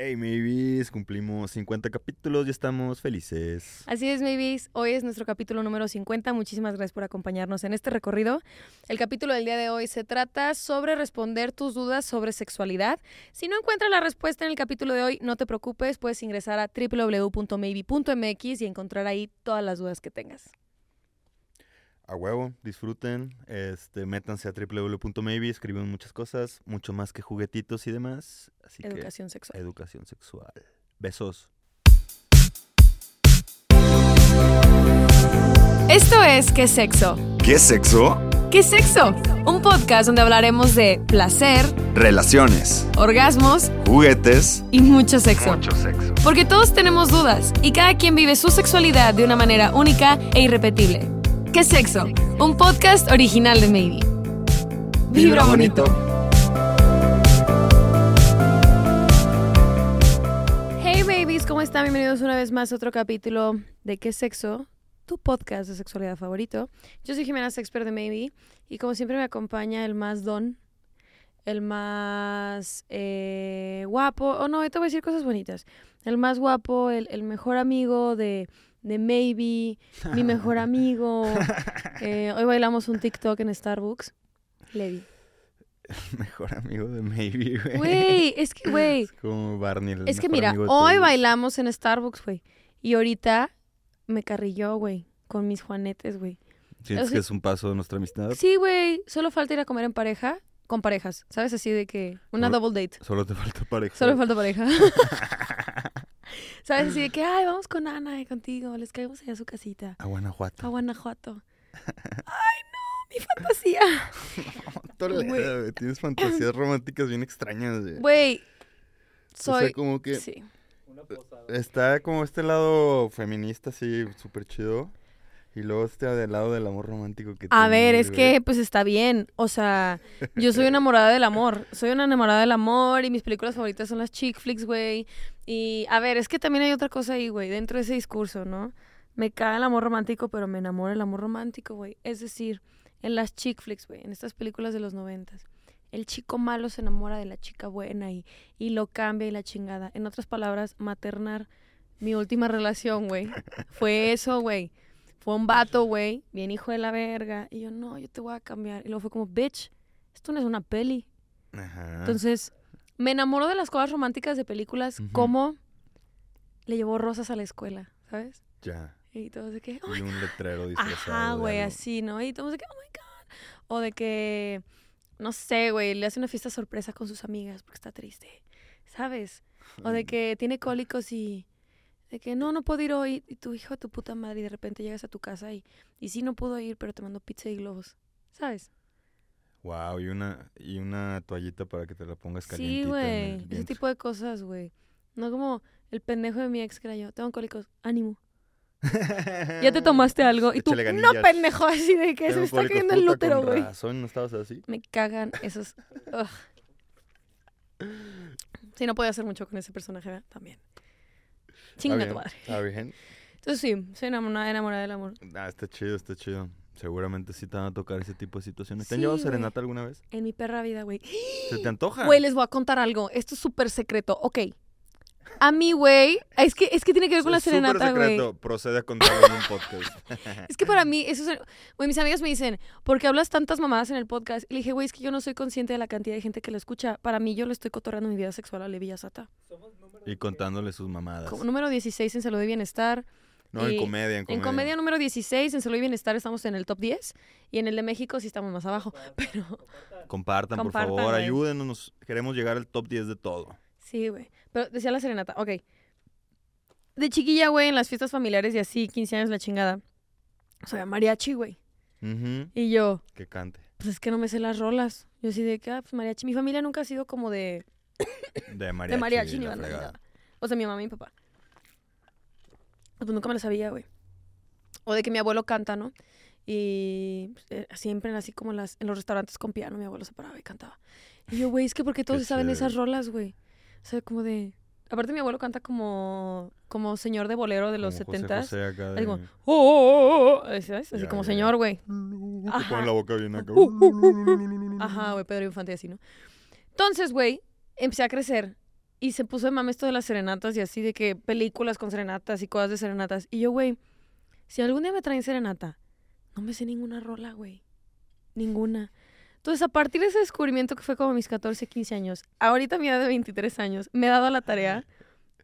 Hey, maybes, cumplimos 50 capítulos y estamos felices. Así es, Maybes. Hoy es nuestro capítulo número 50. Muchísimas gracias por acompañarnos en este recorrido. El capítulo del día de hoy se trata sobre responder tus dudas sobre sexualidad. Si no encuentras la respuesta en el capítulo de hoy, no te preocupes, puedes ingresar a www.maybe.mx y encontrar ahí todas las dudas que tengas. A huevo, disfruten, este, métanse a www.maybe, escriben muchas cosas, mucho más que juguetitos y demás. Así Educación que, sexual. educación sexual. Besos. Esto es ¿Qué sexo? ¿Qué sexo? ¿Qué sexo? Un podcast donde hablaremos de placer, Relaciones, orgasmos juguetes, y mucho sexo. mucho sexo. Porque todos tenemos dudas y cada quien vive su sexualidad de una manera única e irrepetible. ¿Qué sexo? Un podcast original de Maybe. Vibra bonito. Hey babies, ¿cómo están? Bienvenidos una vez más a otro capítulo de ¿Qué sexo? Tu podcast de sexualidad favorito. Yo soy Jimena Sexper de Maybe y como siempre me acompaña el más don, el más eh, guapo, o no, te voy a decir cosas bonitas. El más guapo, el mejor amigo de, de Maybe, mi mejor amigo. Eh, hoy bailamos un TikTok en Starbucks. Levi. Mejor amigo de Maybe, güey. Güey, es que, güey, Es como Barney, el es que mira, hoy bailamos en Starbucks, güey. Y ahorita me carrilló, güey, con mis juanetes, güey. ¿Sientes o sea- que es un paso de nuestra amistad? Sí, güey, solo falta ir a comer en pareja, con parejas, ¿sabes? Así de que una Solo- double date. Solo te falta pareja. Solo me falta pareja. ¿Sabes? Así de que, ay, vamos con Ana y contigo, les caemos allá a su casita, A Guanajuato. a Guanajuato. Ay, no, mi fantasía. Toledo, Güey. güey, Tienes fantasías románticas bien extrañas, güey. Güey, O sea, soy... como que Sí. está como este lado feminista así súper chido. Y luego este del lado del amor romántico que A ver, es güey. que pues está bien. O sea, yo soy enamorada del amor. Soy una enamorada del amor y mis películas favoritas son las chick flicks, güey. Y a ver, es que también hay otra cosa ahí, güey, dentro de ese discurso, ¿no? Me cae el amor romántico, pero me enamora el amor romántico, güey. Es decir, en las chick flicks, güey, en estas películas de los noventas. El chico malo se enamora de la chica buena y, y lo cambia y la chingada. En otras palabras, maternar mi última relación, güey. Fue eso, güey. Fue un vato, güey, bien hijo de la verga. Y yo, no, yo te voy a cambiar. Y luego fue como, bitch, esto no es una peli. Ajá. Entonces, me enamoro de las cosas románticas de películas, como le llevó rosas a la escuela, ¿sabes? Ya. Y todos de que, oh Y un letrero disfrazado. Ajá, güey, así, ¿no? Y todos de que, oh my God. O de que, no sé, güey, le hace una fiesta sorpresa con sus amigas porque está triste, ¿sabes? O de que tiene cólicos y de que no, no puedo ir hoy. Y tu hijo tu puta madre y de repente llegas a tu casa y, y sí no pudo ir, pero te mando pizza y globos. ¿Sabes? Wow, y una, y una toallita para que te la pongas Sí, calientita. en güey. Ese tipo de cosas, güey. No como el pendejo de mi ex que era yo. Tengo cólicos. Ánimo. Ya te tomaste algo. Y tú, no, pendejo. Así de que se me está cayendo el útero, güey. ¿No estabas así? Me cagan esos. Ugh. Sí, no podía hacer mucho con ese personaje, ¿verdad? También. Chinga tu madre. Está bien. Entonces sí, soy enamorada, enamorada del amor. Ah, está chido, está chido. Seguramente sí te van a tocar ese tipo de situaciones. ¿Te han Sí, llevado serenata alguna vez? En mi perra vida, güey. ¿Se te antoja? Güey, les voy a contar algo. Esto es súper secreto. Ok. A mí, güey. Es que, es que tiene que ver con la serenata, güey. secreto. Procede a contarlo en un podcast. Es que para mí, eso es. Güey, mis amigas me dicen, ¿por qué hablas tantas mamadas en el podcast? Y le dije, güey, es que yo no soy consciente de la cantidad de gente que lo escucha. Para mí, yo le estoy cotorreando mi vida sexual a Levi Sata. y contándole sus mamadas. Como número 16 en Salud y Bienestar. No, en comedia, en En comedia. número 16, en Salud y Bienestar, estamos en el top 10. Y en el de México sí estamos más abajo. Pero Compartan, Compartan, por favor, ayúdenos. nos- Queremos llegar al top 10 de todo. sí, güey. Pero decía la serenata, ok. De chiquilla, güey, en las fiestas familiares y así, 15 años la chingada. O sea, mariachi, güey. Y yo, Que cante. pues es que no me sé las rolas. Yo así de que, ah, pues mariachi. Mi familia nunca ha sido como de, De mariachi. de mariachi ni banda nada. O sea, mi mamá y mi papá. Pues nunca me lo sabía, güey. O de que mi abuelo canta, ¿no? Y pues, eh, siempre así como en, las, en los restaurantes con piano, mi abuelo se paraba y cantaba. Y yo, güey, es que porque todos Qué se saben esas rolas, güey. O sea, como de... Aparte mi abuelo canta como, como señor de bolero de los Como José 70 José acá Así como, "Oh, oh, oh, oh", ¿sabes? Así como señor, güey. Pone la boca bien acá. Uh, uh, uh, Ajá, güey, Pedro Infante así, ¿no? Entonces, güey, empecé a crecer y se puso de mame esto de las serenatas y así, de que películas con serenatas y cosas de serenatas. Y yo, güey, si algún día me traen serenata, no me sé ninguna rola, güey. Ninguna. Entonces, a partir de ese descubrimiento que fue como mis 14, 15 años, ahorita mi edad de 23 años, me he dado la tarea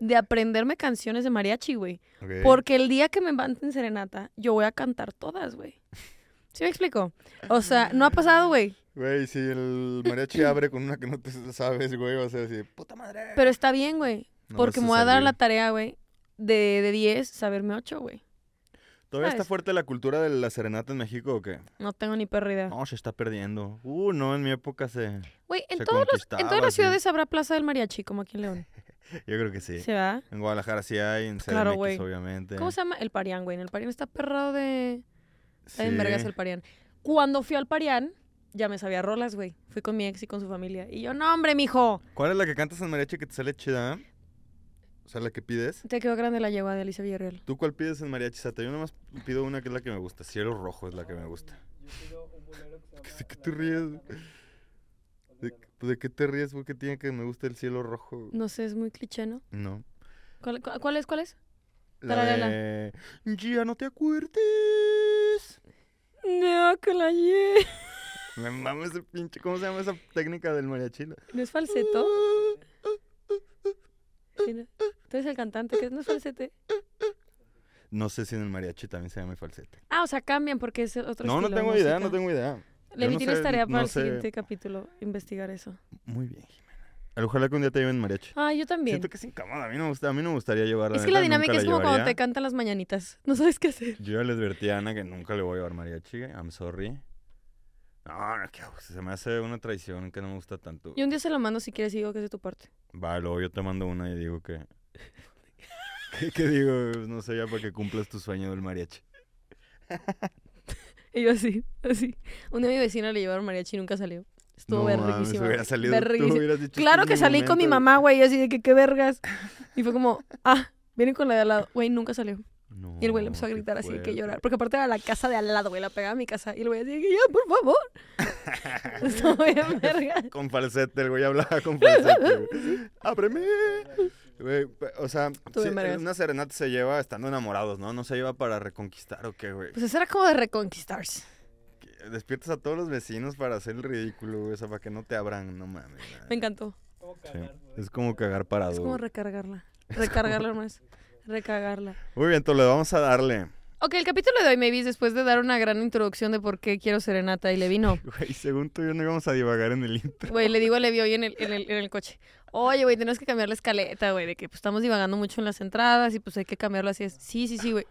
de aprenderme canciones de mariachi, güey. Porque el día que me en serenata, yo voy a cantar todas, güey. ¿Sí me explico? O sea, no ha pasado, güey. Güey, si el mariachi abre con una que no te sabes, güey, vas a decir, puta madre. Pero está bien, güey. No porque me voy a dar la tarea, güey, de, de 10, saberme 8, güey. ¿Todavía está fuerte la cultura de la serenata en México o qué? No tengo ni perra idea. No, se está perdiendo. Uh, no, en mi época se... Güey, en, se todos los- en todas las ciudades habrá plaza del mariachi, como aquí en León. Yo creo que sí. ¿Se va? En Guadalajara sí hay, en CDMX Claro, güey. obviamente. ¿Cómo se llama? El Parián, güey. En el Parián está perrado de... Está en vergas el Parián. Cuando fui al Parián, ya me sabía rolas, güey. Fui con mi ex y con su familia. Y yo, no, hombre, mijo. ¿Cuál es la que cantas en mariachi que te sale chida? O sea, la que pides. Te quedó grande la yegua de Alicia Villarreal. ¿Tú cuál pides en mariachi, Sata? Yo nomás pido una que es la que me gusta. Cielo rojo es la que me gusta. ¿De qué te ríes? ¿De, pues, ¿de qué te ríes? ¿Por qué tiene que me gusta el cielo rojo? No sé, es muy cliché, ¿no? No. ¿Cuál, cu- cuál es? ¿Cuál es? La de... Ya no te acuerdes. No, que la ye. Me mames ese pinche... ¿Cómo se llama esa técnica del mariachi? ¿No es falseto? Sí, ¿no? Tú eres el cantante, que no es falsete. No sé si en el mariachi también se llama falsete. Ah, o sea, cambian porque es otro No, no de tengo idea, música. no tengo idea. Le Yo no tienes sé, tarea para no el sé. siguiente capítulo, investigar eso. Muy bien, Jimena. Ojalá que un día te lleven mariachi. Ah, yo también. Siento que es incómodo. A mí no me, gusta, a mí no me gustaría llevarla. Es que la neta, nunca dinámica es como cuando llevaría. te cantan las mañanitas. No sabes qué hacer. Yo ya les advertí a Ana que nunca le voy a llevar mariachi. I'm sorry. No, no, que se me hace una traición que no me gusta tanto. Y un día se lo mando si quieres y digo que es de tu parte. Va, luego yo te mando una y digo que... ¿Qué, qué digo? No sé, ya para que cumplas tu sueño del mariachi. Y yo así, así. Un día mi vecina le llevaron mariachi y nunca salió. Estuvo no, verguísima. hubiera salido verguísima. dicho, Claro "Este que salí con mi momento". mamá, güey, así de que qué vergas. Y fue como, ah, vienen con la de al lado. Güey, nunca salió. No, Y el güey le empezó a gritar así de que llorar. Porque aparte era la casa de al lado, güey, la pegaba a mi casa. Y el güey así de que ya, por favor. Estuvo bien verga. Con falsete, el güey hablaba con falsete. güey. ¡Ábreme! Güey, o sea, vergas. una serenata se lleva estando enamorados, ¿no? No se lleva para reconquistar o qué, güey. Pues eso era como de reconquistarse. Despiertas a todos los vecinos para hacer el ridículo, güey. O sea, para que no te abran, no mames. nada. Me encantó. Sí, Es como cagar parado. Es como recargarla. Recargarla más. Recargarla. Muy bien, Toledo, vamos a darle. Ok, el capítulo de hoy, maybe, después de dar una gran introducción de por qué quiero serenata y le vino. Güey, según tú, yo no íbamos a divagar en el intro. Güey, le digo a Levi hoy en el, en el, en el coche. Oye, güey, tenemos que cambiar la escaleta, güey, de que pues, estamos divagando mucho en las entradas y pues hay que cambiarlo así. Es. Sí, sí, sí, güey.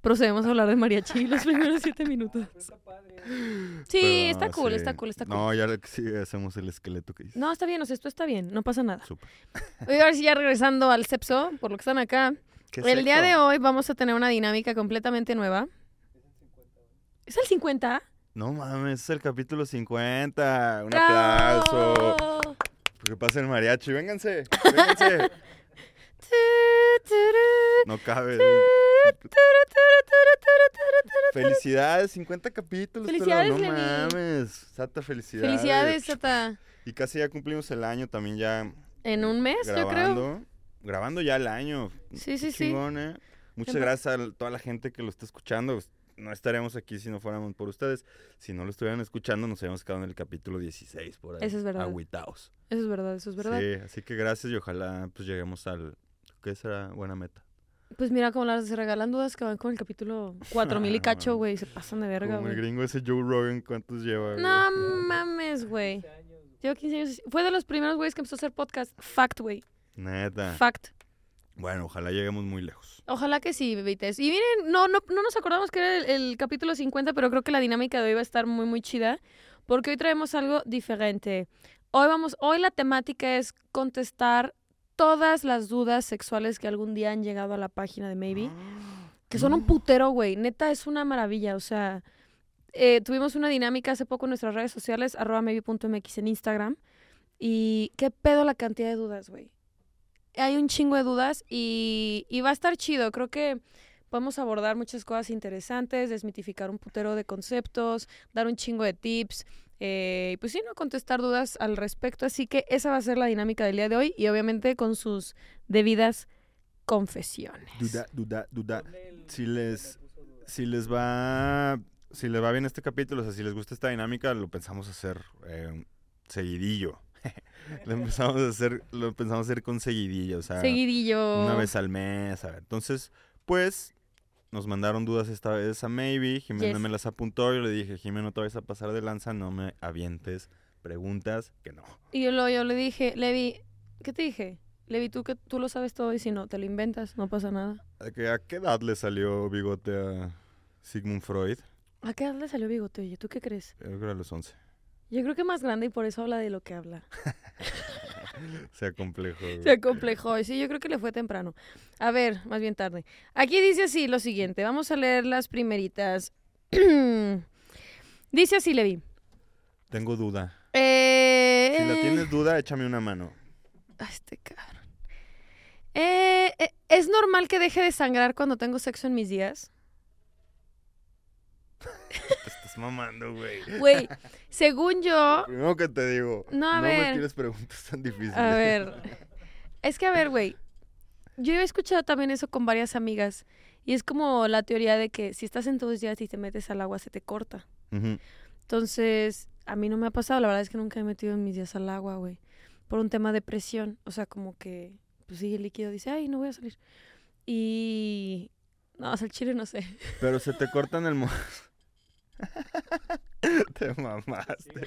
Procedemos a hablar de mariachi los primeros siete minutos. Sí, Pero, está cool, sí. está cool, está cool. No, ya le- sí hacemos el esqueleto que dices. No, está bien, o sea, esto está bien, no pasa nada. Súper. Oye, ahora sí, ya regresando al Cepso, por lo que están acá. ¿Qué El día de hoy vamos a tener una dinámica completamente nueva. ¿Es el 50? No mames, es el capítulo 50. Un ¡Bravo! aplauso. Porque pasa el mariachi. Vénganse, vénganse. No cabe. Felicidades, 50 capítulos. pero Felicidades, no Levi. mames. Sata, felicidades. Felicidades, Tata. Y casi ya cumplimos el año también ya En un mes, yo creo. Grabando. Ya el año. Sí, sí, Qué sí. chingón, ¿eh? Muchas gracias a toda la gente que lo está escuchando. No estaríamos aquí si no fuéramos por ustedes. Si no lo estuvieran escuchando, nos habíamos quedado en el capítulo 16 por ahí. Eso es verdad. Agüitaos. Eso es verdad, eso es verdad. Sí, así que gracias y ojalá pues lleguemos al... ¿Qué será buena meta? Pues mira, como las se regalan dudas que van con el capítulo 4000 y cacho, güey. Se pasan de verga, Como el güey. gringo ese Joe Rogan, ¿cuántos lleva? güey? No mames, güey. Llevo 15 años. Fue de los primeros güeyes que empezó a hacer podcast. Fact, güey. Neta. Fact. Bueno, ojalá lleguemos muy lejos. Ojalá que sí, bebites. Y miren, no, no, no nos acordamos que era el, el capítulo 50, pero creo que la dinámica de hoy va a estar muy, muy chida. Porque hoy traemos algo diferente. Hoy vamos, hoy la temática es contestar todas las dudas sexuales que algún día han llegado a la página de Maybe. Que son un putero, güey. Neta, es una maravilla. O sea, eh, tuvimos una dinámica hace poco en nuestras redes sociales, arroba maybe.mx en Instagram. Y qué pedo la cantidad de dudas, güey. Hay un chingo de dudas y, y va a estar chido. Creo que podemos abordar muchas cosas interesantes, desmitificar un putero de conceptos, dar un chingo de tips. Eh, pues sí, no contestar dudas al respecto. Así que esa va a ser la dinámica del día de hoy y obviamente con sus debidas confesiones. Duda, duda, duda. Si les, si les va, si les va bien este capítulo, o sea, si les gusta esta dinámica, lo pensamos hacer eh, seguidillo. lo empezamos a hacer, lo pensamos hacer con seguidillo, o sea, Seguidillo. una vez al mes. a ver. Entonces, pues, nos mandaron dudas esta vez a Maybe. Jimena Yes. me las apuntó. Yo le dije, Jimena, no te vayas a pasar de lanza, no me avientes preguntas que no. Y yo, lo, yo le dije, Levi, ¿qué te dije? Levi, tú que tú lo sabes todo y si no, te lo inventas, no pasa nada. ¿A qué, a qué edad le salió bigote a Sigmund Freud? ¿A qué edad le salió bigote? Oye, ¿tú qué crees? Yo creo que a los 11. Yo creo que más grande y por eso habla de lo que habla. Sea complejo. güey. Se acomplejó. Y sí, yo creo que le fue temprano. A ver, más bien tarde. Aquí dice así lo siguiente. Vamos a leer las primeritas. dice así, Levi. Tengo duda. Eh, Si la tienes duda, échame una mano. Este cabrón. Eh, eh, ¿Es normal que deje de sangrar cuando tengo sexo en mis días? Estás mamando, güey. Güey, según yo... Primero que te digo, No, a me ver. tienes preguntas tan difíciles. A ver. Es que, a ver, güey. Yo he escuchado también eso con varias amigas. Y es como la teoría de que si estás en tus días y te metes al agua, se te corta. Entonces, a mí no me ha pasado. La verdad es que nunca he metido en mis días al agua, güey. Por un tema de presión. O sea, como que, pues sí, el líquido dice, ay, no voy a salir. Y. No, o sea, el chile no sé. Pero se te cortan el mo... te mamaste.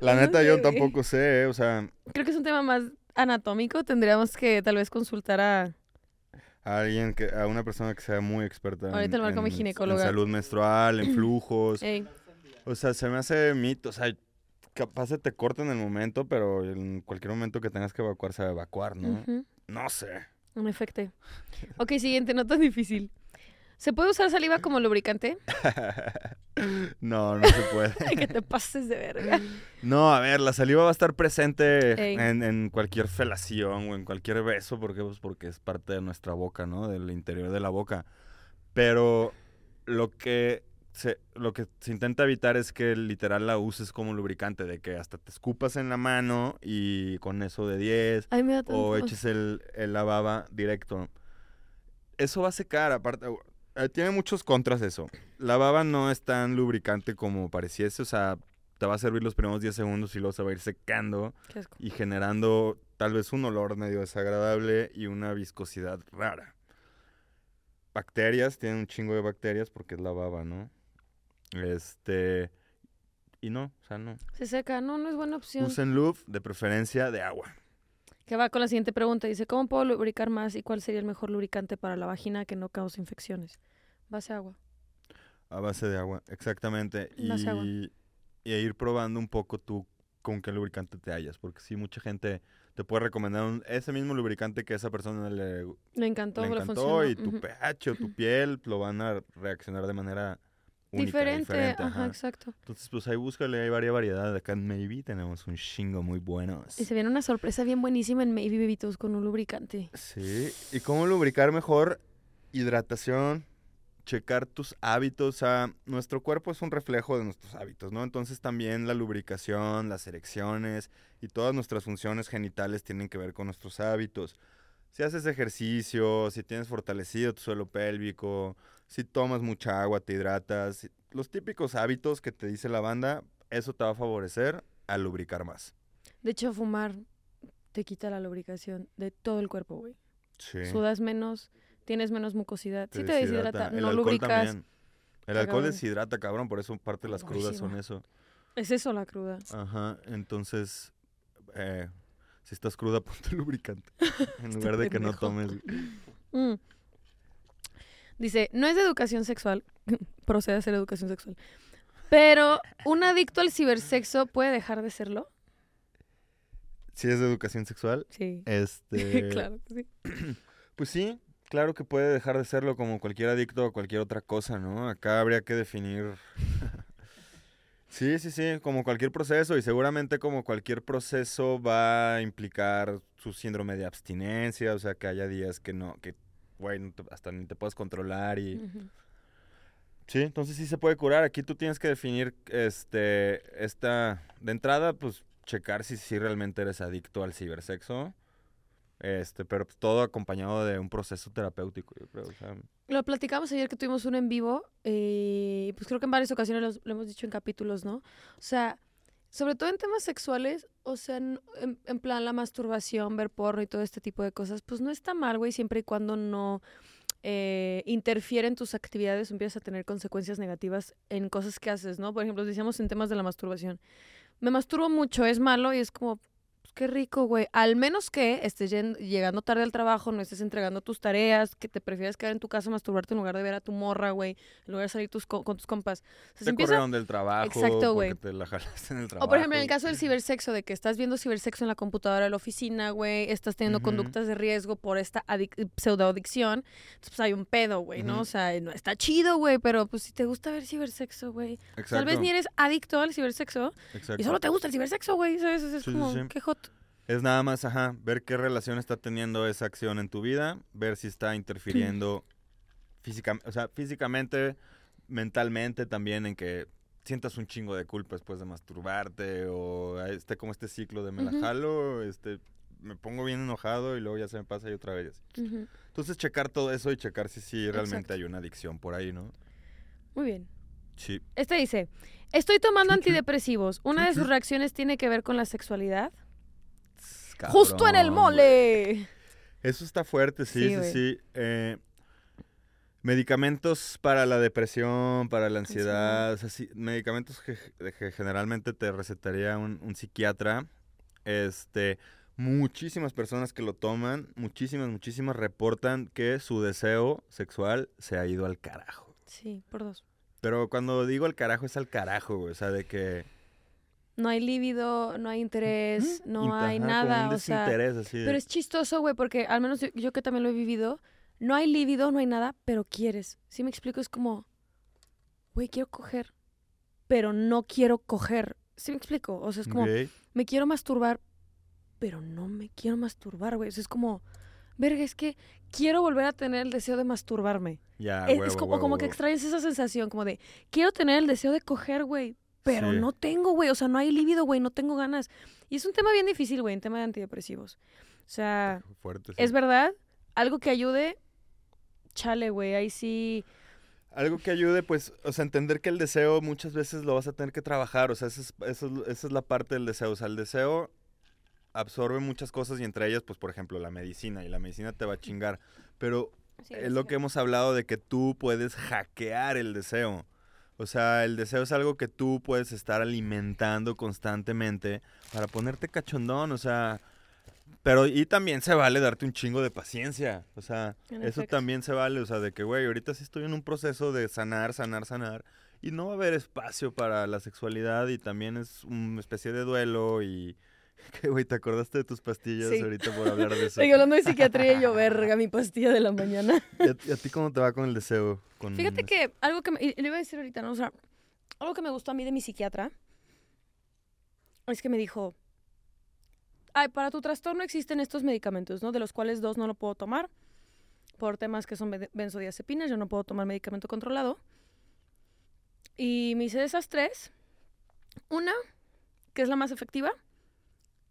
La No neta, sé, yo tampoco sé, o sea, Creo que es un tema más anatómico. Tendríamos que tal vez consultar a. a alguien que, a una persona que sea muy experta en, Ahorita mi en- ginecóloga. en salud menstrual, en flujos. Ey, O sea, se me hace mito, o sea, capaz se te corta en el momento, pero en cualquier momento que tengas que evacuar se va a evacuar, ¿no? ujú, No sé. Efecto. Ok, siguiente, no tan difícil. ¿Se puede usar saliva como lubricante? no, no se puede. Que te pases de verga. No, a ver, la saliva va a estar presente en, en cualquier felación o en cualquier beso, porque pues porque es parte de nuestra boca, ¿no? Del interior de la boca. Pero lo que se, lo que se intenta evitar es que literal la uses como lubricante, de que hasta te escupas en la mano y con eso de 10 Ay, me da tanto. o eches el, el la baba directo. Eso va a secar, aparte, eh, tiene muchos contras eso. La baba no es tan lubricante como pareciese, o sea, te va a servir los primeros 10 segundos y luego se va a ir secando y generando tal vez un olor medio desagradable y una viscosidad rara. Bacterias, tienen un chingo de bacterias porque es la baba, ¿no? Este... Y no, o sea, no. Se seca. No, no es buena opción. Usen lube, de preferencia de agua. Que va con la siguiente pregunta. Dice, ¿cómo puedo lubricar más y cuál sería el mejor lubricante para la vagina que no cause infecciones? Base agua. A base de agua, exactamente. Y, Base agua. y ir probando un poco tú con qué lubricante te hallas. Porque sí, mucha gente te puede recomendar un- ese mismo lubricante que a esa persona le, le encantó, le, encantó y tu Ujú. pH o tu piel lo van a reaccionar de manera única, Diferente, diferente. ajá, ajá. exacto. Entonces, pues ahí búscale, hay varias variedades. Acá en Maybe tenemos un chingo muy buenos. Y se viene una sorpresa bien buenísima en Maybe Bebitos con un lubricante. Sí, y cómo lubricar mejor, hidratación, checar tus hábitos, o sea, nuestro cuerpo es un reflejo de nuestros hábitos, ¿no? Entonces también la lubricación, las erecciones y todas nuestras funciones genitales tienen que ver con nuestros hábitos. Si haces ejercicio, si tienes fortalecido tu suelo pélvico, si tomas mucha agua, te hidratas, los típicos hábitos que te dice la banda, eso te va a favorecer a lubricar más. De hecho, fumar te quita la lubricación de todo el cuerpo, güey. Sí. Sudas menos, tienes menos mucosidad. Te sí te deshidrata, El no lubricas. también. El alcohol cabrón. deshidrata, cabrón, por eso parte de las crudas son eso. Es eso la cruda. Ajá, entonces, eh, si estás cruda, ponte lubricante. En lugar de que no tomes. Mm. Dice, no es de educación sexual, procede a ser educación sexual, pero un adicto al cibersexo puede dejar de serlo. Si es de educación sexual, Sí. este... claro que sí. Pues sí, claro que puede dejar de serlo como cualquier adicto o cualquier otra cosa, ¿no? Acá habría que definir... sí, sí, sí, como cualquier proceso y seguramente como cualquier proceso va a implicar su síndrome de abstinencia, o sea, que haya días que no, que, güey, no hasta ni te puedes controlar y. Sí, entonces sí se puede curar. Aquí tú tienes que definir, este, esta, de entrada, pues checar si, si realmente eres adicto al cibersexo. Este, pero todo acompañado de un proceso terapéutico, yo creo. o sea, Lo platicamos ayer que tuvimos un en vivo, eh, pues creo que en varias ocasiones lo hemos dicho en capítulos, ¿no? O sea, sobre todo en temas sexuales, o sea, en, en plan la masturbación, ver porno y todo este tipo de cosas, pues no está mal, güey, siempre y cuando no eh, interfiere en tus actividades empiezas a tener consecuencias negativas en cosas que haces, ¿no? Por ejemplo, decíamos en temas de la masturbación. Me masturbo mucho, es malo y es como, pues qué rico, güey. Al menos que estés llegando tarde al trabajo, no estés entregando tus tareas, que te prefieras quedar en tu casa masturbarte en lugar de ver a tu morra, güey, en lugar de salir tus co- con tus compas. O sea, se te empieza- corrieron del trabajo. Exacto, güey. te la jalaste en el trabajo. O por ejemplo, en el caso del cibersexo, de que estás viendo cibersexo en la computadora de la oficina, güey, estás teniendo conductas de riesgo por esta adic- pseudoadicción, entonces pues hay un pedo, güey, ¿no? O sea, no está chido, güey, pero pues si te gusta ver cibersexo, güey, Exacto. tal vez ni eres adicto al cibersexo exacto. y solo te gusta el cibersexo, güey, ¿sabes? Es Sí, sí, como, sí. qué hot. Es nada más, ajá, ver qué relación está teniendo esa acción en tu vida, ver si está interfiriendo físicamente, o sea, físicamente, mentalmente también en que sientas un chingo de culpa después de masturbarte o esté como este ciclo de me la jalo, este, me pongo bien enojado y luego ya se me pasa y otra vez. Entonces checar todo eso y checar si sí realmente Exacto. hay una adicción por ahí, ¿no? Muy bien. Sí. Este dice, estoy tomando antidepresivos. Una de sus reacciones tiene que ver con la sexualidad. Justo en el güey. mole. Eso está fuerte, sí, Sí, sí. Eh, medicamentos para la depresión, para la ansiedad, o sea, sí, medicamentos que, que generalmente te recetaría un, un psiquiatra. Este, muchísimas personas que lo toman, muchísimas, muchísimas reportan que su deseo sexual se ha ido al carajo. Sí, por dos. Pero cuando digo al carajo es al carajo, güey, o sea, de que... No hay líbido, no hay interés, no hay nada, un o sea... así de- Pero es chistoso, güey, porque al menos yo, yo que también lo he vivido, no hay líbido, no hay nada, pero quieres. ¿Sí me explico? Es como, güey, quiero coger, pero no quiero coger. ¿Sí me explico? O sea, es como, me quiero masturbar, pero no me quiero masturbar, güey. O sea, es como, verga, es que quiero volver a tener el deseo de masturbarme. Ya, es, es huevo, como, huevo, como que extrañas esa sensación, como de, quiero tener el deseo de coger, güey, pero Sí. no tengo, güey. O sea, no hay líbido, güey, no tengo ganas. Y es un tema bien difícil, güey, en tema de antidepresivos. O sea, Fuerte, sí. es verdad, algo que ayude, chale, güey, ahí sí. Algo que ayude, pues, o sea, entender que el deseo muchas veces lo vas a tener que trabajar, o sea, esa es, esa es- esa es la parte del deseo, o sea, el deseo absorbe muchas cosas y entre ellas, pues, por ejemplo, la medicina, y la medicina te va a chingar, pero es lo que hemos hablado de que tú puedes hackear el deseo. O sea, el deseo es algo que tú puedes estar alimentando constantemente para ponerte cachondón, o sea, pero y también se vale darte un chingo de paciencia, o sea, En eso efecto. también se vale, o sea, de que, güey, ahorita sí estoy en un proceso de sanar, sanar, sanar, y no va a haber espacio para la sexualidad y también es una especie de duelo y... Que, güey, ¿te acordaste de tus pastillas Sí. ahorita por hablar de eso? Estoy hablando de psiquiatría y yo, verga, mi pastilla de la mañana. ¿Y a, ti cómo te va con el deseo? Con Fíjate que algo que me, y le iba a decir ahorita, ¿no? O sea, algo que me gustó a mí de mi psiquiatra es que me dijo, ay, para tu trastorno existen estos medicamentos, ¿no? De los cuales dos no lo puedo tomar por temas que son ben- benzodiazepinas, yo no puedo tomar medicamento controlado. Y me dice de esas tres, una, que es la más efectiva,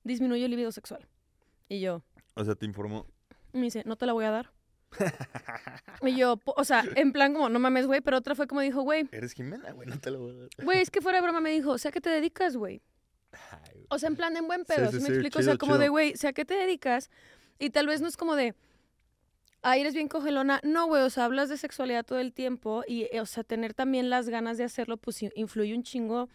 disminuye el libido sexual. Y yo, O sea, te informó. me dice, no te la voy a dar. y yo, o sea, en plan como, no mames, güey, pero otra fue como dijo, güey, Eres Jimena, güey, no te lo voy a dar. Güey, es que fuera de broma me dijo, o sea, ¿a qué te dedicas, güey? O sea, en plan en buen pedo, sí, ¿sí, me sí, explico? o sea, chido, como de, güey, o sea, ¿a qué te dedicas? Y tal vez no es como de, ay, eres bien cogelona. No, güey, o sea, hablas de sexualidad todo el tiempo y, eh, o sea, tener también las ganas de hacerlo, pues influye un chingo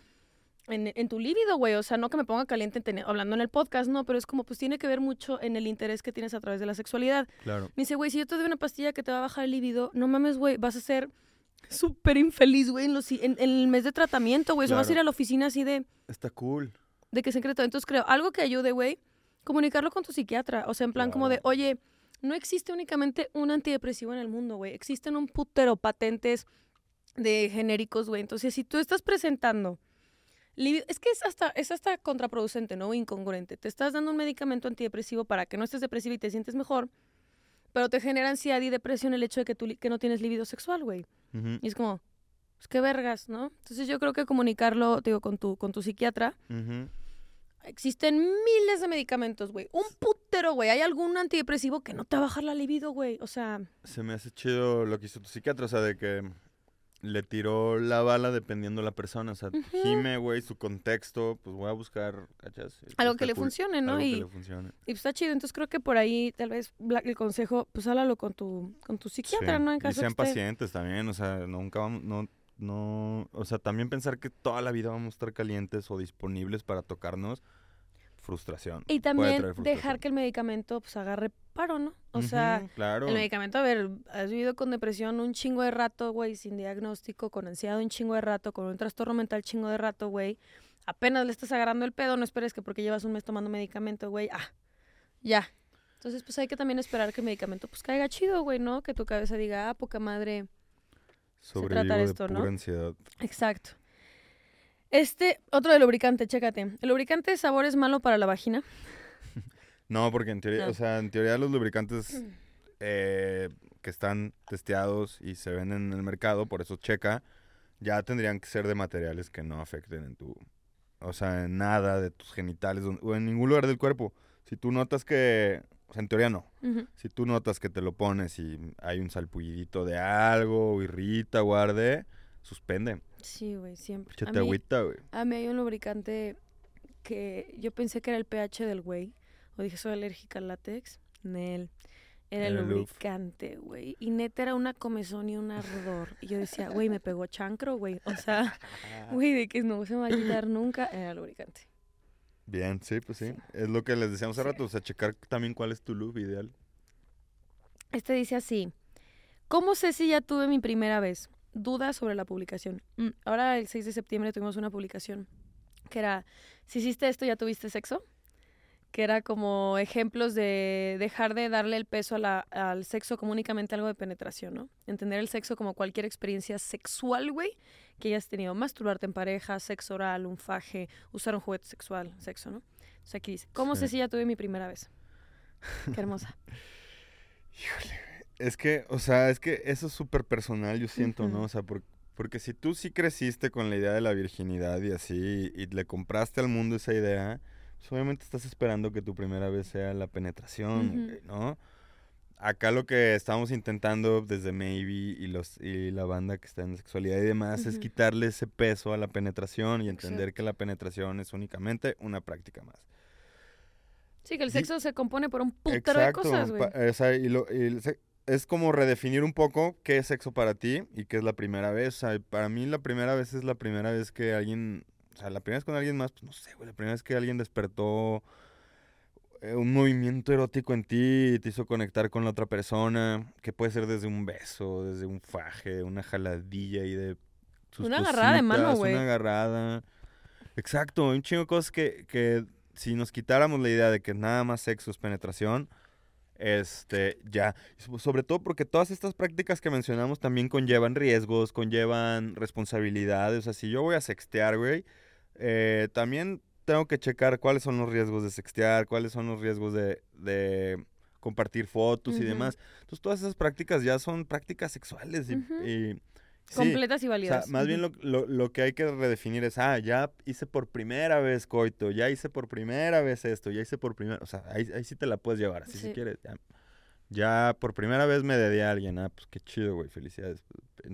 en, en tu líbido, güey. O sea, no que me ponga caliente en tener- hablando en el podcast, no, pero es como, pues tiene que ver mucho en el interés que tienes a través de la sexualidad. Claro. Me dice, güey, si yo te doy una pastilla que te va a bajar el libido, no mames, güey, vas a ser súper infeliz, güey, en, los- en, en el mes de tratamiento, güey. O sea, vas a ir Claro. a la oficina así de, Está cool. de que secreto. Entonces creo, algo que ayude, güey, comunicarlo con tu psiquiatra. O sea, en plan como de, Claro. oye, no existe únicamente un antidepresivo en el mundo, güey. Existen un putero patentes de genéricos, güey. Entonces, si tú estás presentando... Es que es hasta, es hasta contraproducente, ¿no? Incongruente. Te estás dando un medicamento antidepresivo para que no estés depresivo y te sientes mejor, pero te genera ansiedad y depresión el hecho de que tú que no tienes libido sexual, güey. Y es como, pues qué vergas, ¿no? Entonces yo creo que comunicarlo, digo, con tu, con tu psiquiatra. Existen miles de medicamentos, güey. Un putero, güey. ¿Hay algún antidepresivo que no te va a bajar la libido, güey? O sea, Se me hace chido lo que hizo tu psiquiatra, o sea, de que le tiró la bala dependiendo de la persona. O sea, Ujú. gime, güey, su contexto, pues voy a buscar, ¿cachas? Algo que le cool, funcione, ¿no? Algo que Y, le funcione. y pues está chido. Entonces creo que por ahí, tal vez, el consejo, pues háblalo con tu, con tu psiquiatra, Sí. ¿no? En Y caso sean que esté- pacientes también, o sea, nunca vamos, no, no, o sea, también pensar que toda la vida vamos a estar calientes o disponibles para tocarnos, frustración. Y también dejar que el medicamento, pues, agarre paro, ¿no? O sea, claro. el medicamento, a ver, has vivido con depresión un chingo de rato, güey, sin diagnóstico, con ansiedad un chingo de rato, con un trastorno mental chingo de rato, güey. Apenas le estás agarrando el pedo, no esperes que porque llevas un mes tomando medicamento, güey, ah, ya. Entonces, pues hay que también esperar que el medicamento, pues, caiga chido, güey, ¿no? Que tu cabeza diga, ah, poca madre. Sobrevivo trata de esto, ¿no? pura ansiedad. Exacto. Este, otro de lubricante, chécate. ¿El lubricante de sabor es malo para la vagina? No, porque en teoría, No. o sea, en teoría los lubricantes eh, que están testeados y se ven en el mercado, por eso checa, ya tendrían que ser de materiales que no afecten en tu, o sea, en nada de tus genitales o en ningún lugar del cuerpo. Si tú notas que, o sea, en teoría no. Si tú notas que te lo pones y hay un salpullidito de algo, o irrita, guarde, suspende. Sí, güey, siempre. Mí- agüita, güey. A mí hay un lubricante que yo pensé que era el pH del güey. O dije, soy alérgica al látex. Nel. Era el lubricante, güey. Y neta era una comezón y un ardor. Y yo decía, güey, me pegó chancro, güey. O sea, güey, de que no se me va a quitar nunca. Era el lubricante. Bien, sí, pues sí. Es lo que les decíamos hace Sí. rato, o sea, checar también cuál es tu look ideal. Este dice así. ¿Cómo sé si ya tuve mi primera vez? Dudas sobre la publicación. Mm, ahora el 6 de septiembre tuvimos una publicación que era, si hiciste esto ya tuviste sexo, que era como ejemplos de dejar de darle el peso a la- al sexo como únicamente algo de penetración, ¿no? Entender el sexo como cualquier experiencia sexual, güey, que hayas tenido, masturbarte en pareja, sexo oral, un faje, usar un juguete sexual, sexo, ¿no? Entonces aquí dice, ¿cómo sé Sí. si ya tuve mi primera vez? Qué hermosa. Es que, o sea, es que eso es súper personal, yo siento, ¿no? O sea, por- porque si tú sí creciste con la idea de la virginidad y así, y le compraste al mundo esa idea, pues obviamente estás esperando que tu primera vez sea la penetración, güey, ¿no? Acá lo que estamos intentando desde Maybe y, los, y la banda que está en sexualidad y demás es quitarle ese peso a la penetración y entender Exacto. que la penetración es únicamente una práctica más. Sí, que el sexo se compone por un putero de cosas, güey. o sea, y lo- y el se- es como redefinir un poco qué es sexo para ti y qué es la primera vez. O sea, para mí la primera vez es la primera vez que alguien, o sea, la primera vez con alguien más, pues no sé, güey, la primera vez que alguien despertó eh, un movimiento erótico en ti y te hizo conectar con la otra persona, que puede ser desde un beso, desde un faje, una jaladilla y de sus Una agarrada de mano, güey. Una agarrada. Exacto, un chingo de cosas que, que si nos quitáramos la idea de que nada más sexo es penetración, este, ya. So- Sobre todo porque todas estas prácticas que mencionamos también conllevan riesgos, conllevan responsabilidades. O sea, si yo voy a sextear, güey, eh, también tengo que checar cuáles son los riesgos de sextear, cuáles son los riesgos de, de compartir fotos y demás. Entonces, todas esas prácticas ya son prácticas sexuales y- sí, Completas y o sea, válidas. más bien lo, lo- lo que hay que redefinir es, ah, ya hice por primera vez coito, ya hice por primera vez esto, ya hice por primera, o sea, ahí, ahí sí te la puedes llevar, así si quieres. Ya, Ya por primera vez me dedié a alguien, ah, pues qué chido, güey, felicidades.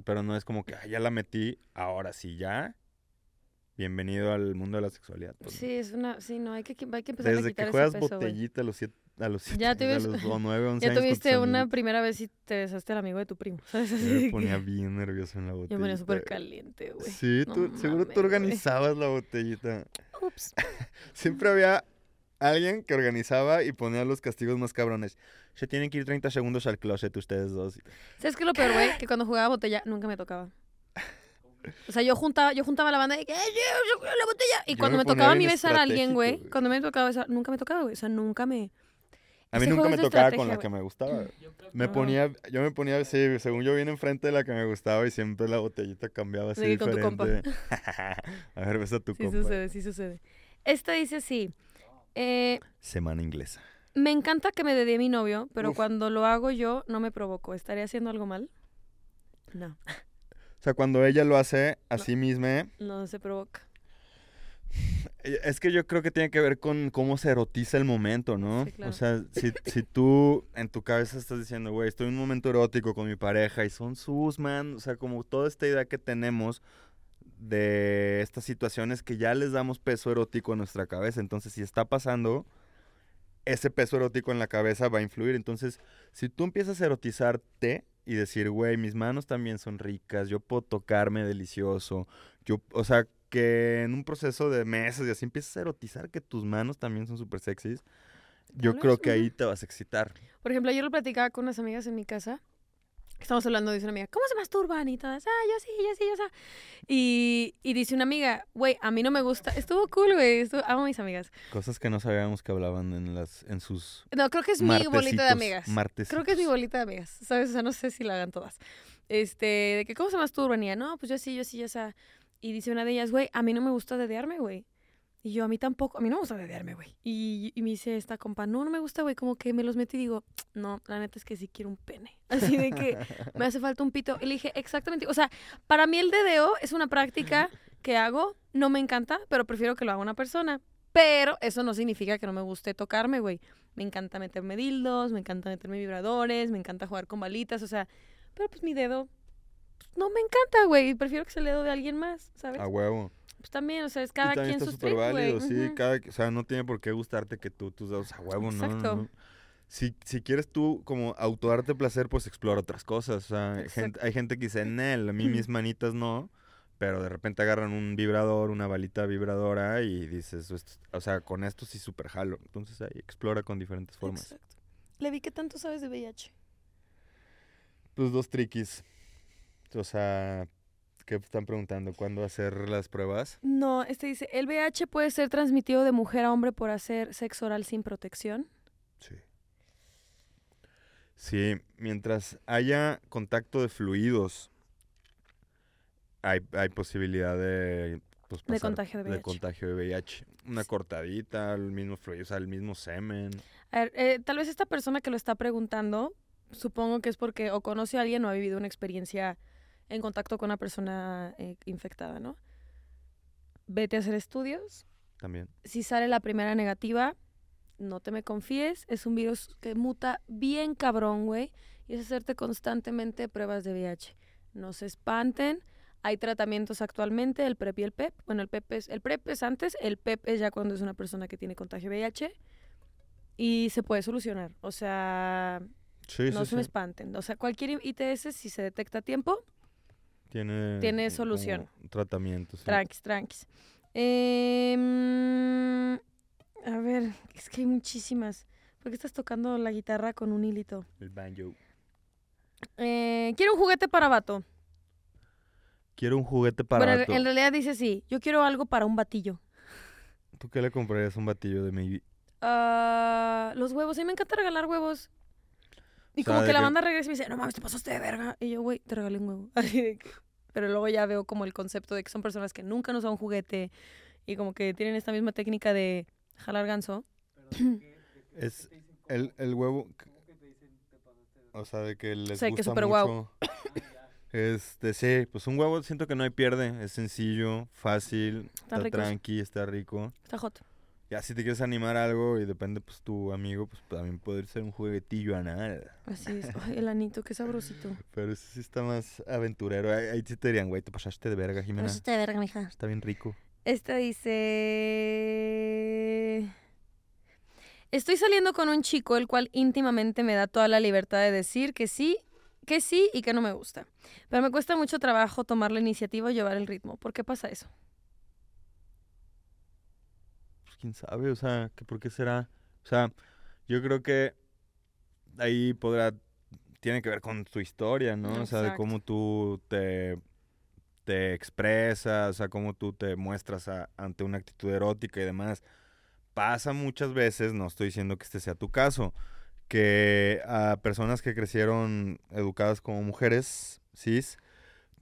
Pero no es como que, ah, ya la metí, ahora sí, ya. Bienvenido al mundo de la sexualidad. pues, no. Sí, es una... Sí, no, hay que, hay que empezar a Desde quitar que ese juegas peso, güey. botellita a los siete, a los siete, Ya te a ves- los o nueve, once Ya años con tuviste una primera vez y te besaste al amigo de tu primo. ¿sabes? Así Yo me que- ponía bien nervioso en la botellita. Yo me ponía súper caliente, güey. Sí, No tú, seguro tú organizabas la botellita. Ups. Siempre había alguien que organizaba y ponía los castigos más cabrones. Se tienen que ir 30 segundos al closet ustedes dos. ¿Sabes qué es lo peor, güey? Que cuando jugaba botella nunca me tocaba. O sea, yo juntaba, yo juntaba la banda y que "Eh, yo juego la botella. Y Yo cuando me me, tocaba a mí bien besar a alguien, estratégico, güey, cuando me tocaba besar, nunca me tocaba, güey. O sea, nunca me. A mí Ese nunca juego me es de tocaba con la estrategia, que me gustaba. Me ponía, yo me ponía, sí, según yo bien enfrente de la que me gustaba y siempre la botellita cambiaba así que con tu compa. diferente. a ver, besa a tu Sí compa. sucede, sí sucede. Esta dice así. eh, Semana inglesa. me encanta que me dedié mi novio, pero Uf. cuando lo hago yo no me provoco. ¿Estaría haciendo algo mal? No. O sea, cuando ella lo hace a sí misma, No se provoca. eh, es que yo creo que tiene que ver con cómo se erotiza el momento, ¿no? Sí, claro. O sea, si, si tú en tu cabeza estás diciendo, güey, estoy en un momento erótico con mi pareja y son sus, man, o sea, como toda esta idea que tenemos de estas situaciones que ya les damos peso erótico a nuestra cabeza. Entonces, si está pasando, ese peso erótico en la cabeza va a influir. Entonces, si tú empiezas a erotizarte y decir, güey, mis manos también son ricas, yo puedo tocarme delicioso, yo, o sea, que en un proceso de meses y así empiezas a erotizar que tus manos también son súper sexys, yo creo que ahí te vas a excitar. Por ejemplo, ayer lo platicaba con unas amigas en mi casa. Estamos hablando, dice una amiga, ¿cómo se masturban? Y todas, ah, yo sí, yo sí, yo sí. Y, y dice una amiga, güey, a mí no me gusta. Estuvo cool, güey. Amo a mis amigas. Cosas que no sabíamos que hablaban en las en sus No, creo que es mi bolita de amigas. martesitos. Creo que es mi bolita de amigas, ¿sabes? O sea, no sé si la hagan todas. Este, de que, ¿cómo se masturban? Y ella, no, pues yo sí, yo sí, yo sé. Y dice una de ellas, güey, a mí no me gusta dedearme, güey. Y yo, a mí tampoco, a mí no me gusta dedearme, güey. Y, y me dice esta compa, no, no me gusta, güey, como que me los meto y digo, no, la neta es que sí quiero un pene. Así de que me hace falta un pito. Y le dije, exactamente, o sea, para mí el dedeo es una práctica que hago, no me encanta, pero prefiero que lo haga una persona. Pero eso no significa que no me guste tocarme, güey. Me encanta meterme dildos, me encanta meterme vibradores, me encanta jugar con balitas, o sea, pero pues mi dedo pues, no me encanta, güey. Prefiero que sea el dedo de alguien más, ¿sabes? A huevo. Pues también, o sea, es cada y quien está sus súper válido, sí, Ujú. cada, o sea, no tiene por qué gustarte que tú tus dedos a huevo, ¿no? Exacto. no. Si, si quieres tú como autodarte placer, pues explora otras cosas. O sea, hay gente, hay gente que dice, Nel, a mí mis manitas no, pero de repente agarran un vibrador, una balita vibradora y dices, "Esto- o sea, con esto sí súper jalo. Entonces ahí explora con diferentes formas. Exacto. Le vi que tanto sabes de VIH. Tus dos triquis. O sea, ¿qué están preguntando? ¿Cuándo hacer las pruebas? No, este dice, ¿el VIH puede ser transmitido de mujer a hombre por hacer sexo oral sin protección? Sí. Sí, mientras haya contacto de fluidos, hay, hay posibilidad de, pues, De contagio de VIH. contagio de VIH. Una cortadita, el mismo fluido, o sea, el mismo semen. A ver, eh, tal vez esta persona que lo está preguntando, supongo que es porque o conoce a alguien o ha vivido una experiencia en contacto con una persona eh, infectada, ¿no? Vete a hacer estudios. También. Si sale la primera negativa, no te me confíes. Es un virus que muta bien cabrón, güey. Y es hacerte constantemente pruebas de VIH. No se espanten. Hay tratamientos actualmente, el PrEP y el PEP. Bueno, el PEP es, el PrEP es antes, el PEP es ya cuando es una persona que tiene contagio VIH. Y se puede solucionar. O sea, Sí, no sí, se me espanten. O sea, cualquier ITS, si se detecta a tiempo, Tiene, Tiene solución. un tratamiento. sí. Tranquis, tranquis. Em, a ver, es que hay muchísimas. ¿Por qué estás tocando la guitarra con un hilito? El banjo. Eh, quiero un juguete para vato. Quiero un juguete para bueno, en- vato. en realidad dice sí. Yo quiero algo para un batillo. ¿Tú qué le comprarías a un batillo de mi Ah, los huevos. A mí me encanta regalar huevos. Y O sea, como que la que- banda regresa y me dice, no mames, te pasaste de verga. Y yo, güey, te regalé un huevo. Así de que- Pero luego ya veo como el concepto de que son personas que nunca nos dan un juguete y como que tienen esta misma técnica de jalar ganso. Es el, el huevo. O sea, de que les sea, que gusta súper mucho. Este, sí, pues un huevo siento que no hay pierde. Es sencillo, fácil, está ricos. tranqui, está rico. Está hot. Ya si te quieres animar a algo y depende pues tu amigo, pues también puede ser un juguetillo anal. Así es. Ay, el anito, qué sabrosito. Pero ese sí está más aventurero. Ahí, ahí sí te dirían, güey, te pasaste de verga, Jimena. de verga, mija. Está bien rico. Esta dice... Estoy saliendo con un chico el cual íntimamente me da toda la libertad de decir que sí, que sí y que no me gusta. Pero me cuesta mucho trabajo tomar la iniciativa y llevar el ritmo. ¿Por qué pasa eso? Quién sabe, o sea, que por qué será. O sea, yo creo que ahí podrá, tiene que ver con tu historia, ¿no? O sea, de cómo tú te, te expresas, o sea, cómo tú te muestras a- ante una actitud erótica y demás. Pasa muchas veces, no estoy diciendo que este sea tu caso, que a personas que crecieron educadas como mujeres cis,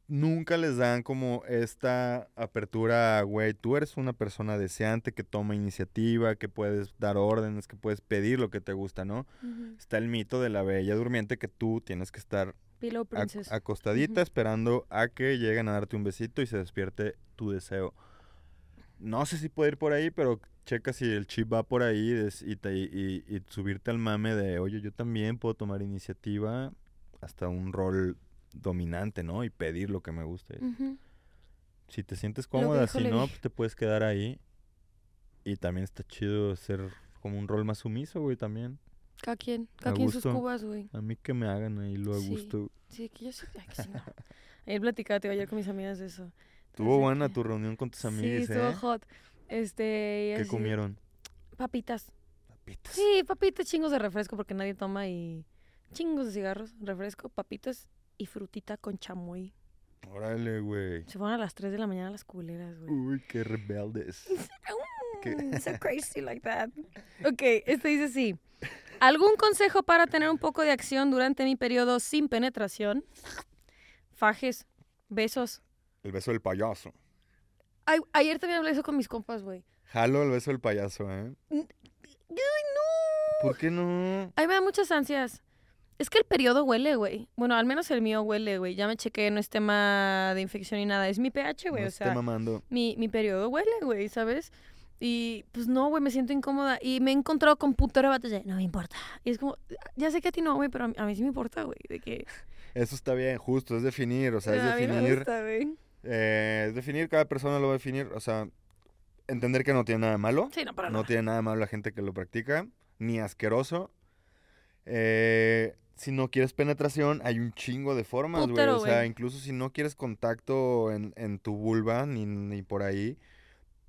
nunca les dan como esta apertura, güey, tú eres una persona deseante que toma iniciativa, que puedes dar órdenes, que puedes pedir lo que te gusta, ¿no? Está el mito de la bella durmiente que tú tienes que estar ac- acostadita esperando a que lleguen a darte un besito y se despierte tu deseo. No sé si puede ir por ahí, pero checa si el chip va por ahí y, te- y- y subirte al mame de, oye, yo también puedo tomar iniciativa hasta un rol dominante, ¿no? Y pedir lo que me guste. Si te sientes cómoda, si no, pues te puedes quedar ahí. Y también está chido ser como un rol más sumiso, güey, también. Cada quien, cada A quien sus cubas, güey. A mí que me hagan ahí lo a Sí. gusto. Sí, que yo sí. Ay, que sí, no. Ayer platicaba, te iba ayer con mis amigas de eso. Estuvo buena que- tu reunión con tus Sí, amigos, estuvo ¿eh? hot. Este. ¿Qué así, comieron? Papitas. Papitas. Sí, papitas, chingos de refresco porque nadie toma y. Chingos de cigarros, refresco, papitas y frutita con chamoy. Órale, güey. Se fueron a las 3 de la mañana las culeras, güey. Uy, qué rebeldes. ¿Qué? Mm, so crazy like that. Ok, este dice así. ¿Algún consejo para tener un poco de acción durante mi periodo sin penetración? Fajes, besos. El beso del payaso. Ay, ayer también hablé eso con mis compas, güey. Jalo el beso del payaso, ¿eh? Ay, no. ¿Por qué no? Ay, me da muchas ansias. Es que el periodo huele, güey. Bueno, al menos el mío huele, güey. Ya me chequé, no es tema de infección ni nada. Es mi pH, güey. no o sea, mamando. mi, mi periodo huele, güey, ¿sabes? Y pues no, güey, me siento incómoda. Y me he encontrado con putero batalla. No me importa. Y es como, ya sé que a ti no, güey, pero a mí, a mí sí me importa, güey. De que. Eso está bien, justo, es definir, o sea, es a mí me definir, gusta, güey. eh, es definir, cada persona lo va a definir, o sea, entender que no tiene nada de malo, Sí, no, para no nada. tiene nada de malo la gente que lo practica, ni asqueroso. Eh, si no quieres penetración, hay un chingo de formas, güey. O sea, incluso si no quieres contacto en, en tu vulva, ni, ni por ahí,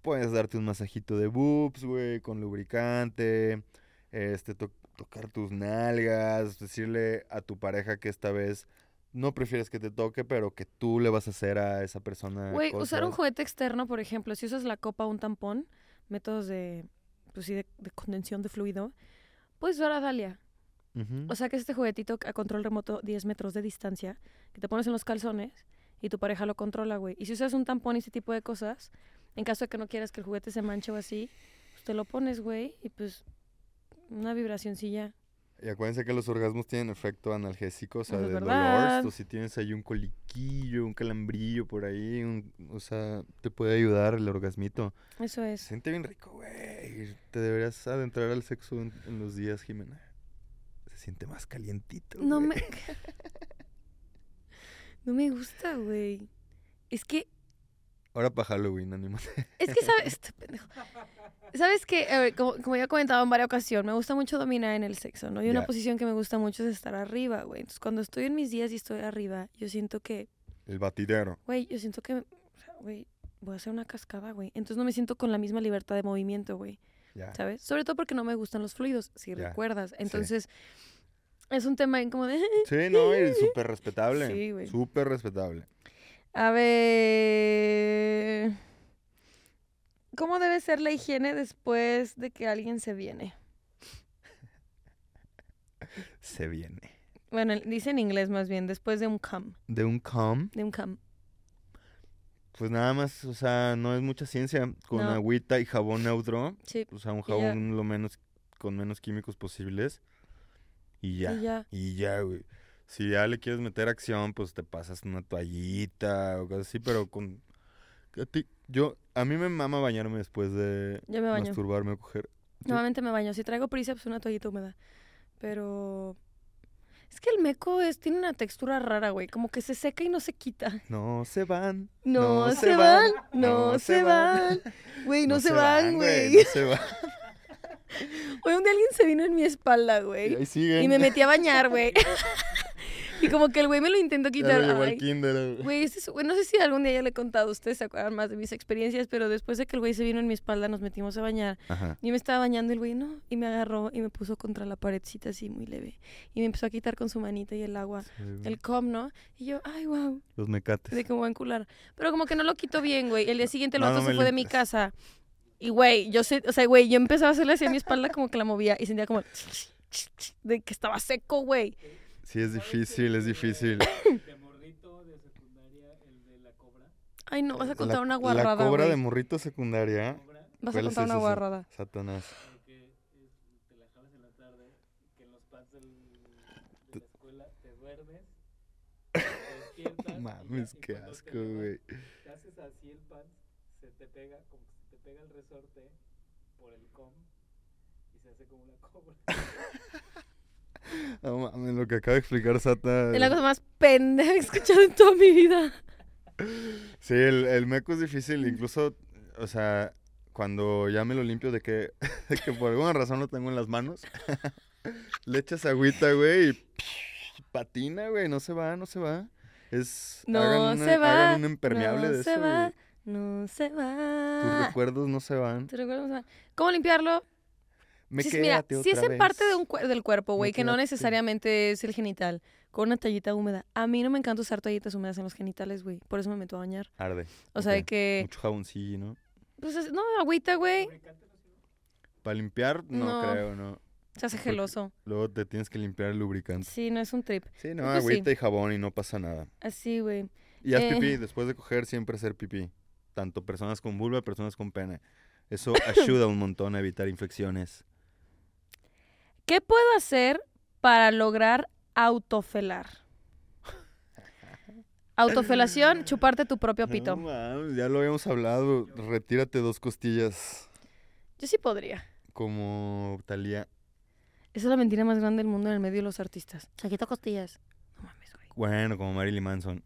puedes darte un masajito de boobs, güey, con lubricante, este, to- tocar tus nalgas, decirle a tu pareja que esta vez no prefieres que te toque, pero que tú le vas a hacer a esa persona. Güey, usar un juguete externo, por ejemplo, si usas la copa o un tampón, métodos de, pues sí, de, de condensión de fluido, puedes usar a Dalia. O sea, que es este juguetito a control remoto 10 metros de distancia, que te pones en los calzones y tu pareja lo controla, güey. Y si usas un tampón y ese tipo de cosas, en caso de que no quieras que el juguete se manche o así, pues te lo pones, güey, y pues una vibracioncilla. Y acuérdense que los orgasmos tienen efecto analgésico, o sea, de dolor. O si tienes ahí un coliquillo, un calambrillo por ahí, un- o sea, te puede ayudar el orgasmito. Eso Se es. siente bien rico, güey. Te deberías adentrar al sexo en, en los días, Jimena. Siente más calientito. No güey. me... no me gusta, güey. Es que Ahora para Halloween, anímate. Es que, ¿sabes? Este pendejo. ¿Sabes ver, como, como ya he comentado en varias ocasiones, me gusta mucho dominar en el sexo, ¿no? Y una posición que me gusta mucho es estar arriba, güey. Entonces, cuando estoy en mis días y estoy arriba, yo siento que, El batidero. güey, yo siento que, o sea, güey, voy a hacer una cascada, güey. Entonces no me siento con la misma libertad de movimiento, güey, ¿sabes? Sobre todo porque no me gustan los fluidos, si recuerdas. Entonces, es un tema en como de... Sí, no, y súper respetable. Sí, güey. Súper respetable. A ver... ¿Cómo debe ser la higiene después de que alguien se viene? Se viene. Bueno, dice en inglés más bien, después de un cum. De un com, De un cum. Pues nada más, o sea, no es mucha ciencia. Con No. agüita y jabón neutro. Sí. O sea, un jabón lo menos, con menos químicos posibles. Y ya. Y ya. Y ya, güey. Si ya le quieres meter acción, pues te pasas una toallita o cosas así, pero con... a ti- yo, a mí me mama bañarme después de Yo me baño. masturbarme o coger. Normalmente me baño. Si traigo prisa, pues una toallita húmeda. Pero... Es que el meco es, tiene una textura rara, güey. Como que se seca y no se quita. No se van. No, se, van, no, se van. Güey, no, se van, güey. No se van. Hoy un día alguien se vino en mi espalda, Y güey. ahí siguen. Y me metí a bañar, güey. y como que el güey me lo intentó quitar. Ay, kinder. Güey, este es- güey, no sé si algún día ya le he contado, ustedes se acuerdan más de mis experiencias, pero después de que el güey se vino en mi espalda, nos metimos a bañar. Ajá. Yo me estaba bañando y el güey no, y me agarró y me puso contra la paredcita así muy leve. Y me empezó a quitar con su manita y el agua, el com, ¿no? Y yo, ay, wow, Los mecates. de a encular. Pero como que no lo quitó bien, güey. El día siguiente el No, no se fue de mi casa. Y, güey, yo sé, o sea, güey, yo empezaba a hacerle así a mi espalda como que la movía y sentía como de que estaba seco, güey. Sí, es difícil, es difícil. De morrito de secundaria, el de la cobra. Ay, no, vas a contar la, una La guarrada, cobra de morrito secundaria. Vas a ¿Cuál es contar una guarrada. Satanás. porque te la jalas en la tarde, que en los pads del- de la escuela te duermes despiertas ya- Mames, qué te asco, levantas, güey. Te haces así el pants, se te pega, como que se te pega el resorte por el com y se hace como una cobra. No mames, lo que acaba de explicar Sata. Es la cosa más pendeja que he escuchado en toda mi vida. Sí, el, el meco es difícil, incluso, o sea, cuando ya me lo limpio de que, de que por alguna razón lo tengo en las manos, le echas agüita, güey, y patina, güey, no se va, no se va. Es, No hagan una- se va. hagan un impermeable no de se eso, va. No se Tus va. recuerdos no se van. ¿Cómo limpiarlo? Me Sí, mira, quédate si es parte de un del cuerpo, güey, que no necesariamente es el genital, con una toallita húmeda. A mí no me encanta usar toallitas húmedas en los genitales, güey. Por eso me meto a bañar. Arde. O sea, de que. Mucho jaboncillo, ¿no? Pues es- no, agüita, güey. Para limpiar, no, No. creo, no. Se hace geloso. Luego te tienes que limpiar el lubricante. Sí, no es un trip. Sí, no, sí. agüita y jabón y no pasa nada. Así, güey. Y haz Eh. pipí, después de coger siempre hacer pipí. Tanto personas con vulva, personas con pene. Eso ayuda un montón a evitar infecciones. ¿Qué puedo hacer para lograr autofelar? Autofelación, chuparte tu propio pito. No mames, ya lo habíamos hablado. Retírate dos costillas. Yo sí podría. Como Talía. Esa es la mentira más grande del mundo en el medio de los artistas. Se quita costillas. No mames, güey. Bueno, como Marilyn Manson.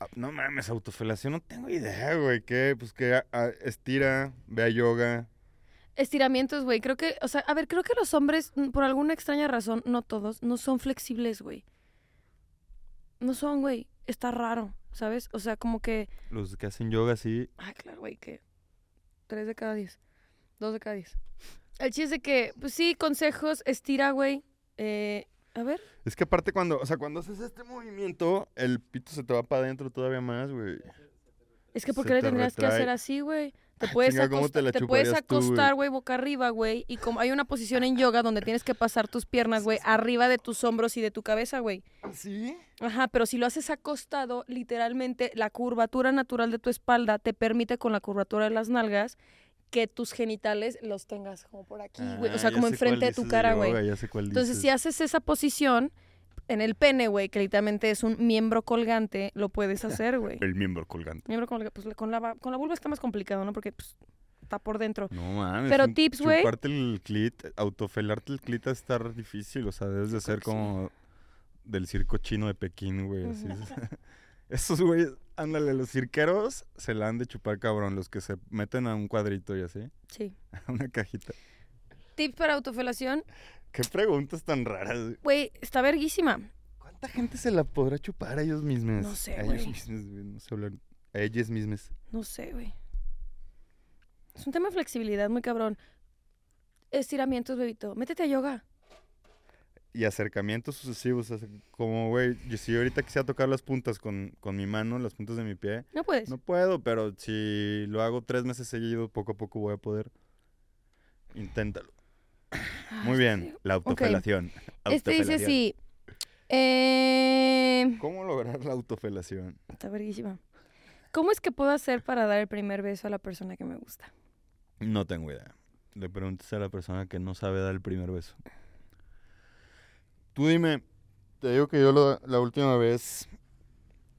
Ah, No mames, autofelación, no tengo idea, güey. ¿Qué? Pues que ah, ah, estira, vea yoga. Estiramientos, güey. Creo que, o sea, a ver, creo que los hombres, mm, por alguna extraña razón, no todos, no son flexibles, güey. No son, güey. Está raro, ¿sabes? O sea, como que. Los que hacen yoga, sí. Ah, claro, güey, que. Tres de cada diez. Dos de cada diez. El chiste es de que, pues sí, consejos, estira, güey. Eh, a ver. Es que aparte cuando, o sea, cuando haces este movimiento, el pito se te va para adentro todavía más, güey. Es que, ¿por qué le te tendrías que hacer así, güey? Te puedes, chinga, ¿cómo te acosta- la te puedes acostar, güey, boca arriba, güey. Y como hay una posición en yoga donde tienes que pasar tus piernas, güey, arriba de tus hombros y de tu cabeza, güey. ¿Sí? Ajá, pero si lo haces acostado, literalmente la curvatura natural de tu espalda te permite con la curvatura de las nalgas que tus genitales los tengas como por aquí, güey. o sea, como enfrente de tu cara, güey. Entonces, si haces esa posición en el pene, güey, que literalmente es un miembro colgante, lo puedes hacer, güey. El miembro colgante. Miembro colgante, pues con la, con la vulva está más complicado, ¿no? Porque pues, está por dentro. No mames. Pero un- tips, güey. Chuparte el clit, autofelarte el clit a estar difícil. O sea, debes de ser como del circo chino de Pekín, güey. así Ujú. es. Esos güeyes, ándale, los cirqueros se la han de chupar cabrón. Los que se meten a un cuadrito y así, Sí. a una cajita. Tips para autofelación. Qué preguntas tan raras. güey. Güey, está verguísima. ¿Cuánta gente se la podrá chupar a ellos mismos? No sé, A güey. ellos mismos, güey, No sé hablar. A ellas mismas. No sé, güey. Es un tema de flexibilidad muy cabrón. Estiramientos, bebito. Métete a yoga. Y acercamientos sucesivos. Como, güey, yo- si yo ahorita quisiera tocar las puntas con, con mi mano, las puntas de mi pie, No puedes. no puedo, pero si lo hago tres meses seguidos, poco a poco voy a poder. Inténtalo. Ah, Muy bien, la autofelación. Este dice así. Eh... ¿Cómo lograr la autofelación? Está verguísima. ¿Cómo es que puedo hacer para dar el primer beso a la persona que me gusta? No tengo idea. Le preguntas a la persona que no sabe dar el primer beso. Tú dime, te digo que yo lo- la última vez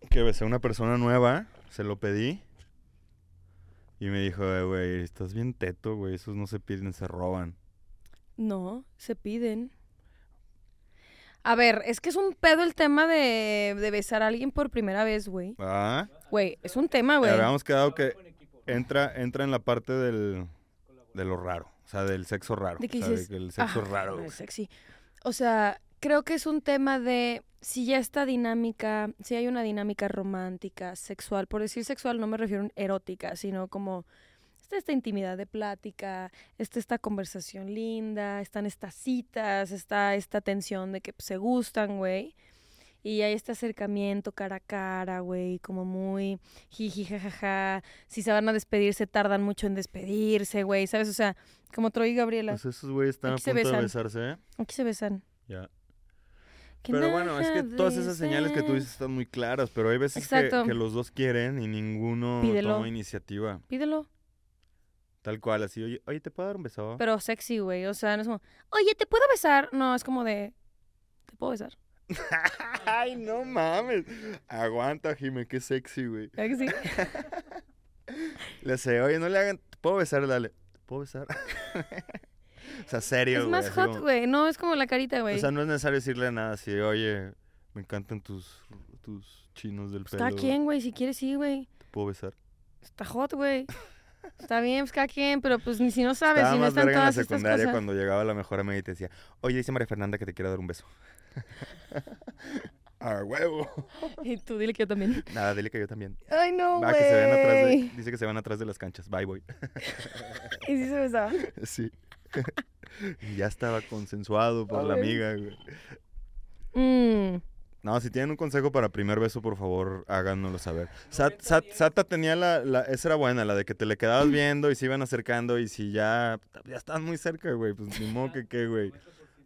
que besé a una persona nueva, se lo pedí. Y me dijo, "Eh, güey, estás bien teto, güey, esos no se piden, se roban. No, se piden. A ver, es que es un pedo el tema de, de besar a alguien por primera vez, güey. Ah, Güey, es un tema, güey. habíamos quedado que entra, entra en la parte del, de lo raro, o sea, del sexo raro. De que o sea, de dices, que el sexo Ah, raro. güey. sexy. O sea, creo que es un tema de si ya está dinámica, si hay una dinámica romántica, sexual. Por decir sexual no me refiero a erótica, sino como está esta intimidad de plática, está esta conversación linda, están estas citas, está esta tensión de que pues, se gustan, güey. Y hay este acercamiento cara a cara, güey, como muy jiji, jajaja. Si se van a despedir, se tardan mucho en despedirse, güey, ¿sabes? O sea, como Troy y Gabriela. Pues esos güeyes están Aquí a punto de besarse, ¿eh? Aquí se besan. Ya. Que Pero bueno, es que todas esas señales que tú dice. dices están muy claras, pero hay veces que, que los dos quieren y ninguno Pídelo. toma iniciativa. Pídelo. Tal cual, así, oye, oye, ¿te puedo dar un beso? Pero sexy, güey. O sea, no es como, oye, ¿te puedo besar? No, es como de, ¿te puedo besar? Ay, no mames. Aguanta, Jime, qué sexy, güey. ¿Verdad que sí? Le sé, oye, no le hagan. ¿Te puedo besar? Dale. ¿Te puedo besar? o sea, serio, Es güey. más así hot, güey. No, es como la carita, O güey. sea, no es necesario decirle nada así, oye, me encantan tus, tus chinos del Pues pelo. cada quien, güey. Si quieres, sí, güey. ¿Te puedo besar? Está hot, güey. Está bien, pues cada quien, pero pues ni si no sabes, Estaba si no más están verga en la todas estas secundaria cosas. cuando llegaba la mejor amiga y te decía, oye, dice María Fernanda que te quiero dar un beso. ¡A huevo! Y tú, dile que yo también. Nada, dile que yo también. Ay, no, Va, que se van atrás de... Dice que se van atrás de las canchas. Bye, boy. Y sí se besaba. sí. Y ya estaba consensuado por la Ay. amiga, güey. Mm. No, si tienen un consejo para primer beso, por favor, háganoslo saber. Sat- Sat- Sata tenía la, la- Esa era buena, la de que te le quedabas viendo y se iban acercando y si ya... Ya estaban muy cerca, güey. Pues ni modo que qué, güey.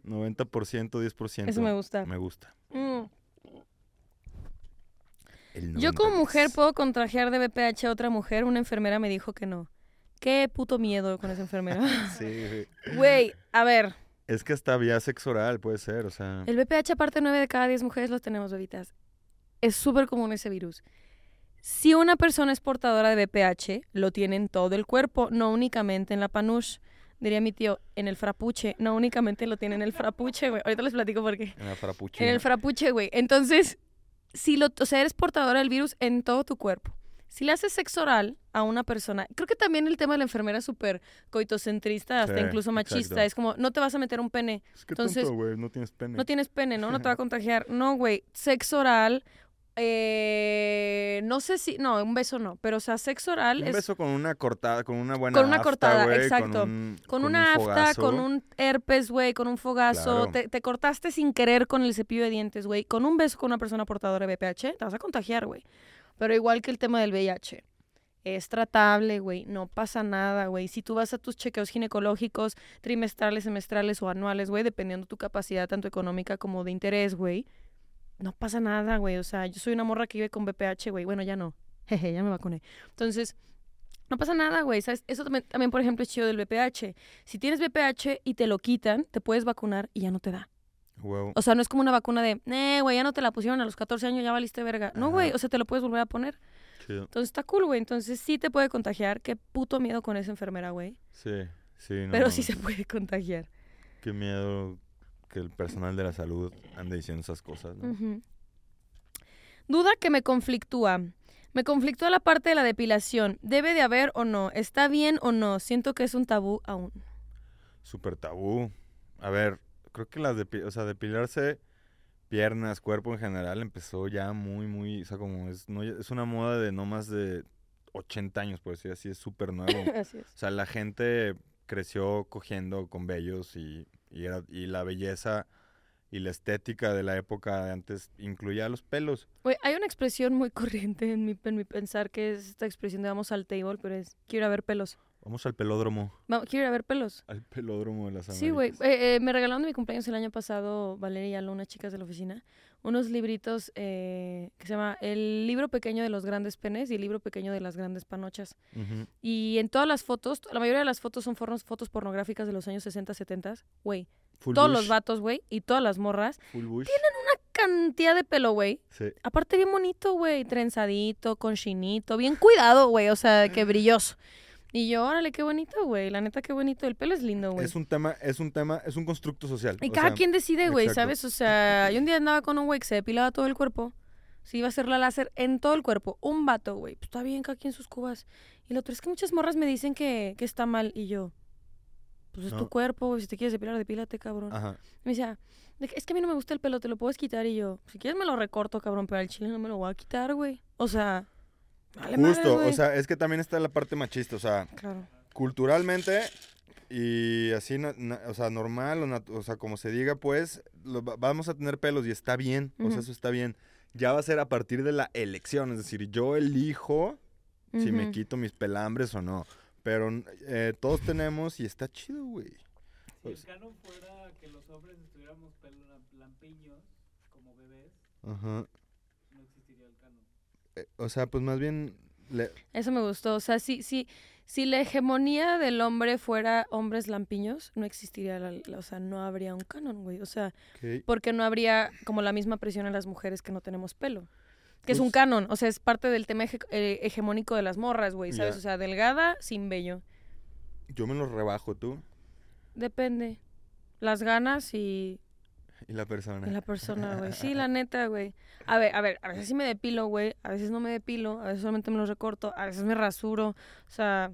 90%, 10%. Eso me gusta. Me gusta. Mm. Yo como 90. mujer puedo contrajear de VPH a otra mujer. Una enfermera me dijo que no. Qué puto miedo con esa enfermera. Sí, güey. Güey, a ver. Es que hasta vía sexo oral, puede ser, o sea... El VPH, aparte, 9 de cada 10 mujeres los tenemos, bebitas. Es súper común ese virus. Si una persona es portadora de VPH, lo tiene en todo el cuerpo, no únicamente en la panush. Diría mi tío, en el frapuche. No únicamente lo tiene en el frapuche, güey. Ahorita les platico por qué. En la frappuccino. En el frapuche, güey. Entonces, si lo, o sea, eres portadora del virus en todo tu cuerpo. Si le haces sexo oral a una persona, creo que también el tema de la enfermera es súper coitocentrista, hasta Sí, incluso machista. exacto. Es como, no te vas a meter un pene. Es que entonces, güey, no tienes pene. No tienes pene, ¿no? No te va a contagiar. No, güey. Sexo oral. eh, no sé si. No, un beso no. Pero, o sea, sexo oral Un es. beso con una cortada, con una buena Con una afta, cortada, exacto. Con, un- Con, una afta, fogazo. con un herpes, güey, con un fogazo. Claro. Te, te cortaste sin querer con el cepillo de dientes, güey. Con un beso con una persona portadora de VPH, te vas a contagiar, güey. Pero igual que el tema del VIH. Es tratable, güey. No pasa nada, güey. Si tú vas a tus chequeos ginecológicos trimestrales, semestrales o anuales, güey, dependiendo tu capacidad tanto económica como de interés, güey, no pasa nada, güey. O sea, yo soy una morra que vive con VPH, güey. Bueno, ya no. Jeje, ya me vacuné. Entonces, no pasa nada, güey. ¿sabes? Eso también, también, por ejemplo, es chido del VPH. Si tienes VPH y te lo quitan, te puedes vacunar y ya no te da. O sea, no es como una vacuna de, eh, güey, ya no te la pusieron a los 14 años, ya valiste verga. No, güey, o sea, te lo puedes volver a poner. Chido. Entonces está cool, güey. Entonces sí te puede contagiar. Qué puto miedo con esa enfermera, güey. Sí, sí. no, Pero no, sí se puede contagiar. Qué miedo que el personal de la salud ande diciendo esas cosas, ¿no? Duda que me conflictúa. Me conflictúa la parte de la depilación. ¿Debe de haber o no? ¿Está bien o no? Siento que es un tabú aún. Súper tabú. A ver, creo que las depi- o sea, depilarse piernas, cuerpo en general empezó ya muy, muy, o sea, como es, no, es una moda de no más de 80 años, por decir así, es súper nuevo. Así es. O sea, la gente creció cogiendo con vellos y, y, era- y la belleza y la estética de la época de antes incluía los pelos. Güey, hay una expresión muy corriente en mi, en mi pensar que es esta expresión de vamos al table, pero es quiero ir a ver pelos. Vamos al pelódromo, Vamos, quiero ir a ver pelos. al pelódromo de las Sí, güey. Américas. Eh, eh, me regalaron de mi cumpleaños el año pasado, Valeria y unas chicas de la oficina, unos libritos eh, que se llama El libro pequeño de los grandes penes y el libro pequeño de las grandes panochas. Y en todas las fotos, la mayoría de las fotos son fornos- fotos pornográficas de los años 60, 70, güey. Full Todos bush, los vatos, güey, y todas las morras, Full bush. cantidad de pelo, güey. Sí. Aparte bien bonito, güey, trenzadito, con chinito, bien cuidado, güey, o sea, que brilloso. Y yo, órale, qué bonito, güey, la neta, qué bonito. El pelo es lindo, güey. Es un tema, es un tema, es un constructo social. Y cada sea, quien decide, güey. ¿sabes? O sea, yo un día andaba con un güey que se depilaba todo el cuerpo. Se iba a hacer la láser en todo el cuerpo. Un vato, güey. Pues está bien, cada quien sus cubas. Y lo otro es que muchas morras me dicen que, que está mal. Y yo, pues es tu cuerpo, güey. Si te quieres depilar, depílate, cabrón. Ajá. Me decía, "De que- es que a mí no me gusta el pelo, te lo puedes quitar. Y yo, si quieres me lo recorto, cabrón, pero al chile no me lo voy a quitar, güey. O sea, vale madre, Justo, güey. o sea, es que también está la parte machista, o sea, Claro. culturalmente y así, na- na- o sea, normal, o, nat- o sea, como se diga, pues, lo va- vamos a tener pelos y está bien, o Ujú. sea, eso está bien. Ya va a ser a partir de la elección, es decir, yo elijo si me quito mis pelambres o no, pero eh, todos tenemos y está chido, güey. Si el canon fuera que los hombres estuviéramos lampiños como bebés, Ajá. no existiría el canon. Eh, o sea, pues más bien Le- Eso me gustó. O sea, si, si, si la hegemonía del hombre fuera hombres lampiños, no existiría, la, la- o sea, no habría un canon, güey. O sea, porque no habría como la misma presión en las mujeres que no tenemos pelo. Que es un Pues- canon, o sea, es parte del tema hege- eh, hegemónico de las morras, güey, ¿sabes? O sea, delgada, sin vello. Yo me los rebajo tú Depende. Las ganas y, y la persona. y la persona, güey. Sí, la neta, güey. A ver, a ver, a veces sí me depilo, güey. A veces no me depilo. A veces solamente me los recorto. A veces me rasuro. O sea,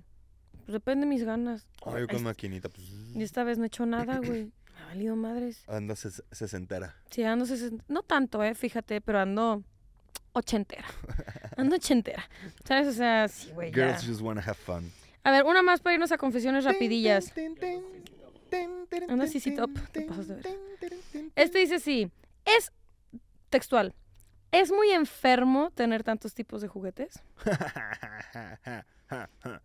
pues depende de mis ganas. Ay, con Ay, maquinita, pues. Y esta vez no he hecho nada, güey. Me ha valido madres. Anda ses- sesentera. Sí, ando sesen- No tanto, eh, fíjate, pero ando ochentera. Ando ochentera. ¿Sabes? O sea, sí, güey. ya. Girls just wanna have fun. A ver, una más para irnos a confesiones rapidillas. Anda CC Top, te pasas de ver. Este dice sí. Es textual. ¿Es muy enfermo tener tantos tipos de juguetes?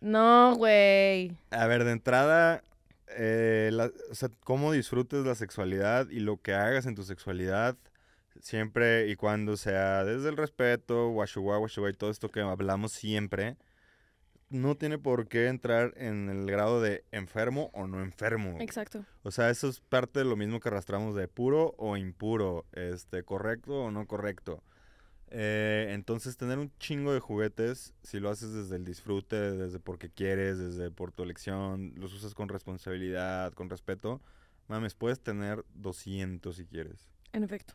No, güey. A ver, de entrada, eh, la- o sea, cómo disfrutes la sexualidad y lo que hagas en tu sexualidad, siempre y cuando sea desde el respeto, washuwa, washuwa y todo esto que hablamos siempre, no tiene por qué entrar en el grado de enfermo o no enfermo. Exacto. O sea, eso es parte de lo mismo que arrastramos de puro o impuro, este, correcto o no correcto. Eh, entonces, tener un chingo de juguetes, si lo haces desde el disfrute, desde porque quieres, desde por tu elección, los usas con responsabilidad, con respeto, mames, puedes tener 200 si quieres. En efecto.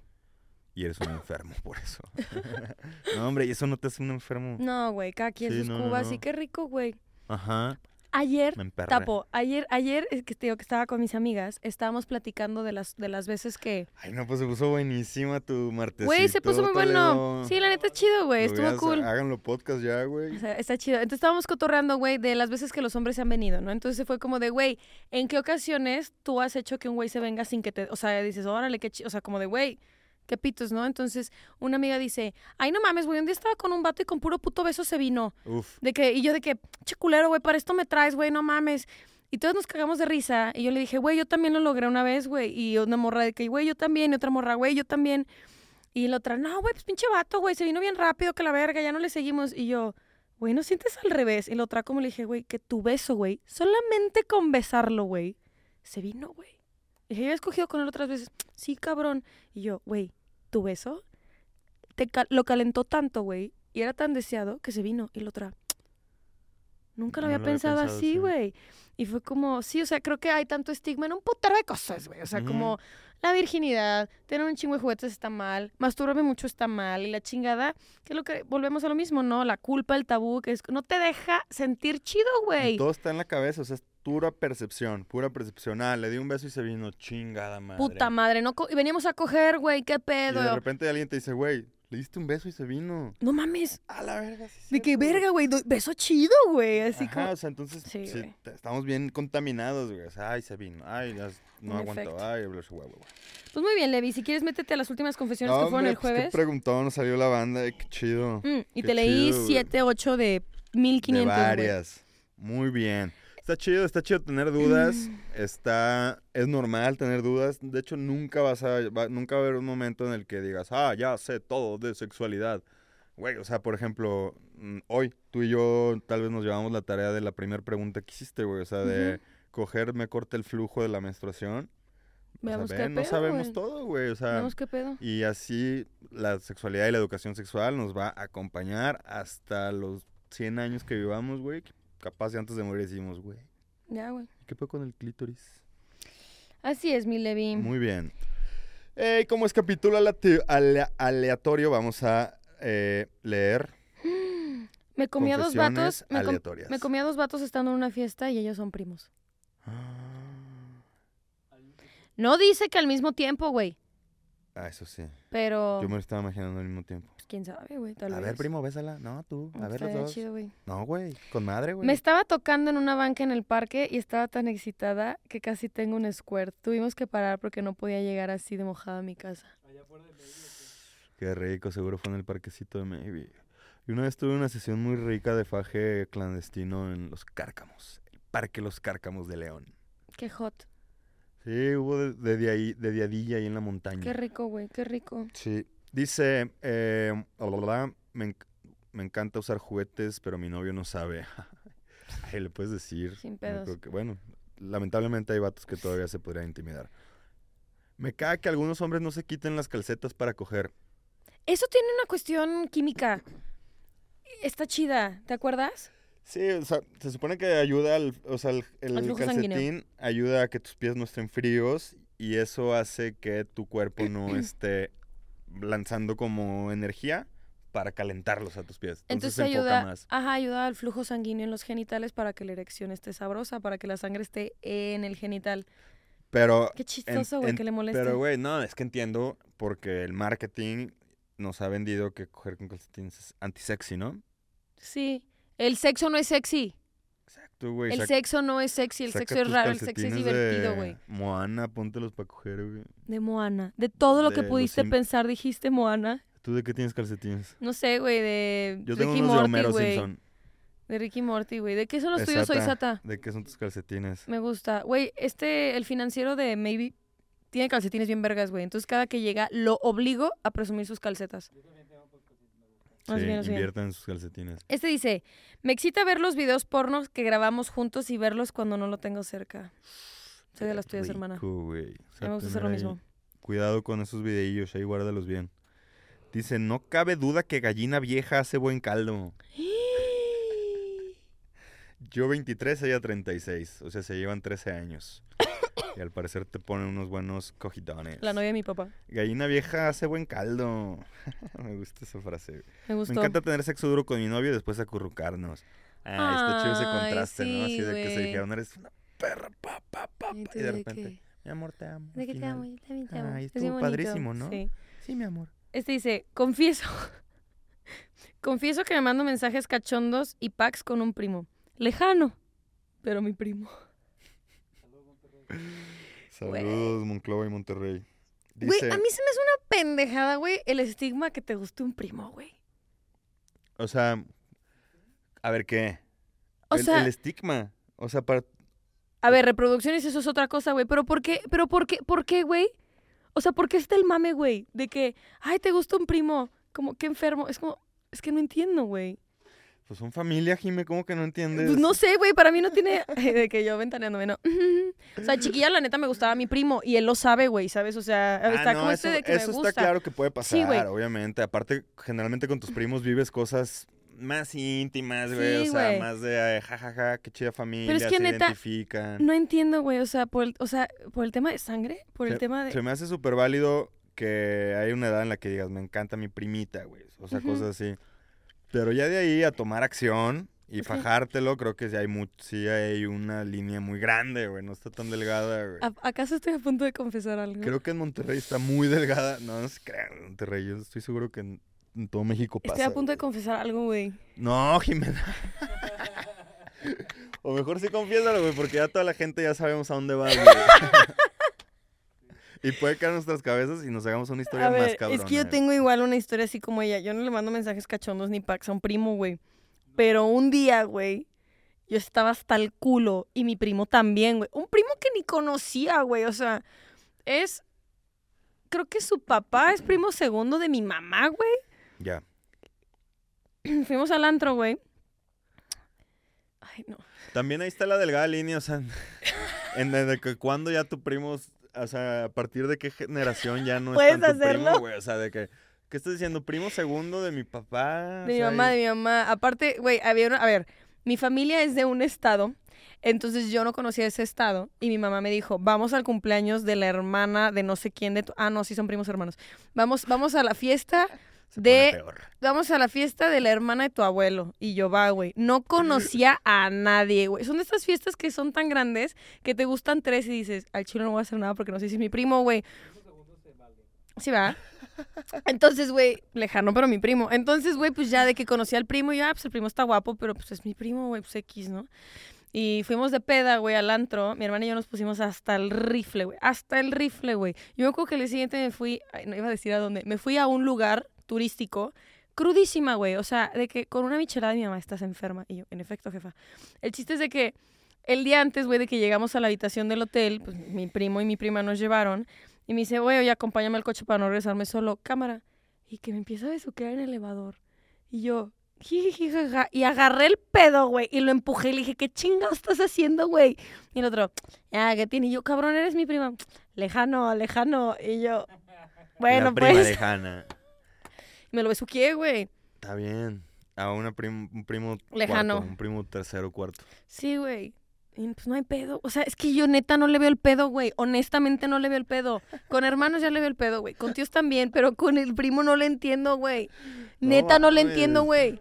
Y eres un enfermo por eso. no, hombre, y eso no te hace un enfermo. No, güey, cada quien Sí, sus no, cubas. no. Y qué rico, güey. Ajá, Ayer, tapo, ayer, ayer es que te digo que estaba con mis amigas, estábamos platicando de las, de las veces que... Ay, no, pues se puso buenísima tu martesito. Güey, se puso muy bueno. Sí, la neta es chido, güey, estuvo hubieras- cool. Háganlo podcast ya, güey. O sea, está chido. Entonces estábamos cotorreando, güey, de las veces que los hombres se han venido, ¿no? Entonces fue como de, güey, ¿en qué ocasiones tú has hecho que un güey se venga sin que te... O sea, dices, órale, qué chido. O sea, como de, güey, qué pitos, ¿no? Entonces una amiga dice, ay, no mames, güey, un día estaba con un vato y con puro puto beso se vino. Uf. De que, y yo de que, che culero, güey, para esto me traes, güey, no mames. Y todos nos cagamos de risa. Y yo le dije, güey, yo también lo logré una vez, güey. Y una morra de que, güey, yo también. Y otra morra, güey, yo también. Y la otra, no, güey, pues pinche vato, güey, se vino bien rápido que la verga, ya no le seguimos. Y yo, güey, ¿no sientes al revés? Y la otra, como le dije, güey, que tu beso, güey, solamente con besarlo, güey, se vino, güey. Y dije, yo he escogido con él otras veces. Sí, cabrón. Y yo, güey, tu beso te lo calentó tanto, güey, y era tan deseado que se vino. Y la otra, nunca lo No había lo había pensado, así, sí. güey. Y fue como, sí, o sea, creo que hay tanto estigma en un putero de cosas, güey. O sea, como la virginidad, tener un chingo de juguetes está mal, masturbarme mucho está mal, y la chingada, que es lo que volvemos a lo mismo, ¿no? La culpa, el tabú, que es, no te deja sentir chido, güey. todo está en la cabeza, o sea, pura percepción, pura percepción. Ah, le di un beso y se vino chingada madre. Puta madre, no co- y veníamos a coger, güey, qué Y pedo. de repente alguien te dice, güey, le diste un beso y se vino. No mames. A la verga, sí. De cierto. verga, güey, beso chido, güey, así Ajá, como o sea, entonces Sí, sí, güey. estamos bien contaminados, güey. O sea, ay, se vino. Ay, ya s- no efecto. Ay, bla, bla. Pues muy bien, Levi, si quieres métete a las últimas confesiones No, que fueron hombre, el pues, jueves. qué preguntón salió la banda, eh, qué chido. Mm, y qué te leí chido, güey. 7, 8 de De 1500, güey. varias. Muy bien. Está chido, está chido tener dudas. Está, es normal tener dudas. De hecho, nunca vas a, va- nunca va a haber un momento en el que digas, ah, ya sé todo de sexualidad. Güey, o sea, por ejemplo, mm, hoy tú y yo tal vez nos llevamos la tarea de la primera pregunta que hiciste, güey. O sea, de Ujú. coger, me corta el flujo de la menstruación. O sea, Veamos ve, qué no pedo, sabemos güey. todo, güey. O sea, Veamos qué pedo. y así la sexualidad y la educación sexual nos va a acompañar hasta los 100 años que vivamos, güey. Capaz de antes de morir decimos, güey, Ya, güey. ¿qué fue con el clítoris? Así es, mi Levi. Muy bien. Eh, como es capítulo aleatorio, vamos a eh, leer Me comí a dos vatos. Me, com- aleatorias. me comí a dos vatos estando en una fiesta y ellos son primos. No dice que al mismo tiempo, güey. Ah, eso sí. Pero. Yo me lo estaba imaginando al mismo tiempo. Quién sabe, güey. Tal A vez. ver, primo, bésala. No, tú. A ver, los dos. chido, güey. No, güey. Con madre, güey. Me estaba tocando en una banca en el parque y estaba tan excitada que casi tengo un squirt. Tuvimos que parar porque no podía llegar así de mojada a mi casa. Allá afuera de medio. Qué rico, seguro fue en el parquecito de Maybe. Y una vez tuve una sesión muy rica de faje clandestino en Los Cárcamos, el Parque Los Cárcamos de León. Qué hot. Sí, hubo de, de, de ahí, de diadilla ahí en la montaña. Qué rico, güey. Qué rico. Sí. Dice, eh, bla, bla, bla, me, enc- Me encanta usar juguetes, pero mi novio no sabe. Ay, le puedes decir. Sin No pedos. que- bueno, lamentablemente hay vatos que todavía se podrían intimidar. Me caga que algunos hombres no se quiten las calcetas para coger. Eso tiene una cuestión química. Está chida, ¿te acuerdas? Sí, o sea, se supone que ayuda al, o sea, el, el flujo calcetín sanguíneo. ayuda a que tus pies no estén fríos y eso hace que tu cuerpo no esté lanzando como energía para calentarlos a tus pies. Entonces, Entonces se enfoca ayuda, más. ajá, ayuda al flujo sanguíneo en los genitales para que la erección esté sabrosa, para que la sangre esté en el genital. Pero Qué chistoso, güey, que le moleste. Pero, güey, no, es que entiendo porque el marketing nos ha vendido que coger con calcetines es antisexy, ¿no? Sí. El sexo no es sexy. Exacto, güey. El sexo no es sexy, el sexo es raro, el sexo es divertido, güey. Moana, póntelos para coger, güey. De Moana. De todo lo que De pudiste pensar, dijiste Moana. ¿Tú de qué tienes calcetines? No sé, güey, de Yo tengo Ricky unos de Morty, Homero güey. Simpson. De Ricky Morty, güey. ¿De qué son los De tuyos? Soy Sata. Sata. ¿De qué son tus calcetines? Me gusta. Güey, este, el financiero de Maybe tiene calcetines bien vergas, güey. Entonces cada que llega lo obligo a presumir sus calcetas. Más sí, bien, más bien. inviertan en sus calcetines. Este dice, me excita ver los videos pornos que grabamos juntos y verlos cuando no lo tengo cerca. Soy de las tuyas, hermana. Güey. O sea, me gusta hacer lo mismo. Cuidado con esos videillos, ahí guárdalos bien. Dice, no cabe duda que gallina vieja hace buen caldo. Yo 23, ella 36. O sea, se llevan 13 años. Y al parecer te ponen unos buenos cojitones. La novia de mi papá. Gallina vieja hace buen caldo. Me gusta esa frase. Me Me gustó. encanta tener sexo duro con mi novio y después acurrucarnos. Ah, está chido ese contraste, ¿no? Así sí, de que se dijeron, eres una perra, pa, pa, pa, ¿Y pa", tú Y de repente, mi amor, te amo. ¿De qué te final". amo? Yo también te amo. Ay, estuvo padrísimo, ¿no? Sí. Sí, mi amor. Este dice, confieso. confieso que me mando mensajes cachondos y packs con un primo. Lejano, pero mi primo. Saludos, Güey. Monclova y Monterrey. Güey, a mí se me hace una pendejada, güey, el estigma que te guste un primo, güey. o sea, a ver, ¿qué? O el, sea- el estigma. O sea, para... A ver, reproducciones, eso es otra cosa, güey. Pero ¿por qué? ¿Pero por qué? ¿Por qué, güey? O sea, ¿por qué está el mame, güey? De que, ay, te gusta un primo. Como, qué enfermo. Es como, es que no entiendo, güey. Pues son familia, Jime, ¿cómo que no entiendes? Pues no sé, güey, para mí no tiene... De que yo ventaneándome, no. O sea, chiquilla, la neta, me gustaba mi primo. Y él lo sabe, güey, ¿sabes? O sea, Ah, está no, como eso, este de que eso me gusta. está claro que puede Sí, güey. pasar, obviamente. Aparte, generalmente con tus primos vives cosas más íntimas, güey. Sí, o sea, más de, jajaja, qué chida familia, es que se neta, identifican. No entiendo, güey, o sea, por el, o sea, por el tema de sangre, por el tema de... Se me hace súper válido que hay una edad en la que digas, me encanta mi primita, güey. O sea, cosas así. Pero ya de ahí a tomar acción y fajártelo, creo que sí hay, mu- sí hay una línea muy grande, güey. No está tan delgada, güey. ¿A- ¿Acaso estoy a punto de confesar algo? Creo que en Monterrey está muy delgada. No, no se crean, en Monterrey. Yo estoy seguro que en, en todo México pasa. Estoy a punto de confesar algo, güey. No, Jimena. o mejor sí confiésalo, güey, porque ya toda la gente ya sabemos a dónde va, güey. y puede caer en nuestras cabezas y nos hagamos una historia A más cabrona. es que yo tengo igual una historia así como ella. Yo no le mando mensajes cachondos ni packs a un primo, güey. Pero un día, güey, yo estaba hasta el culo y mi primo también, güey. Un primo que ni conocía, güey. O sea, es... Creo que su papá es primo segundo de mi mamá, güey. Ya. Fuimos al antro, güey. Ay, no. También ahí está la delgada línea, o sea, en de que cuando ya tu primo, o sea, a partir de qué generación ya no es ¿Puedes tu hacerlo? primo, güey. O sea, de que, ¿qué estás diciendo? ¿Primo segundo de mi papá? De mi sea, mamá, y- de mi mamá. Aparte, güey, había una... A ver, mi familia es de un estado, entonces yo no conocía ese estado y mi mamá me dijo, vamos al cumpleaños de la hermana de no sé quién de tu... Ah, no, sí son primos hermanos. Vamos, vamos a la fiesta, de- vamos a la fiesta de la hermana de tu abuelo. Y yo va, güey. No conocía a nadie, güey. Son de estas fiestas que son tan grandes que te gustan tres y dices, al chulo no voy a hacer nada porque no sé si es mi primo, güey. Sí, va. Entonces, güey, lejano, pero mi primo. Entonces, güey, pues ya de que conocí al primo, y yo, ah, pues el primo está guapo, pero pues es mi primo, güey, pues X, ¿no? Y fuimos de peda, güey, al antro. Mi hermana y yo nos pusimos hasta el rifle, güey. Hasta el rifle, güey. Yo me acuerdo que el siguiente me fui, no iba a decir a dónde, me fui a un lugar turístico, crudísima, güey. O sea, de que con una michelada de mi mamá estás enferma. Y yo, en efecto, jefa. El chiste es de que el día antes, güey, de que llegamos a la habitación del hotel, pues mi primo y mi prima nos llevaron. Y me dice, güey, oye, acompáñame al coche para no regresarme solo. Cámara. Y que me empieza a besuquear en el elevador. Y yo, y agarré el pedo, güey, y lo empujé y le dije, ¿qué chingados estás haciendo, güey? Y el otro, ya, ¿qué tiene? Y yo, cabrón, eres mi prima. Lejano, lejano. Y yo, bueno, la prima pues. lejana. Me lo besuqué, güey. Está bien. A una prim- un primo Lejano. cuarto, un primo tercero, cuarto. Sí, güey. Y pues no hay pedo. O sea, es que yo neta no le veo el pedo, güey. Honestamente no le veo el pedo. Con hermanos ya le veo el pedo, güey. Con tíos también, pero con el primo no le entiendo, güey. Neta no le entiendo, güey.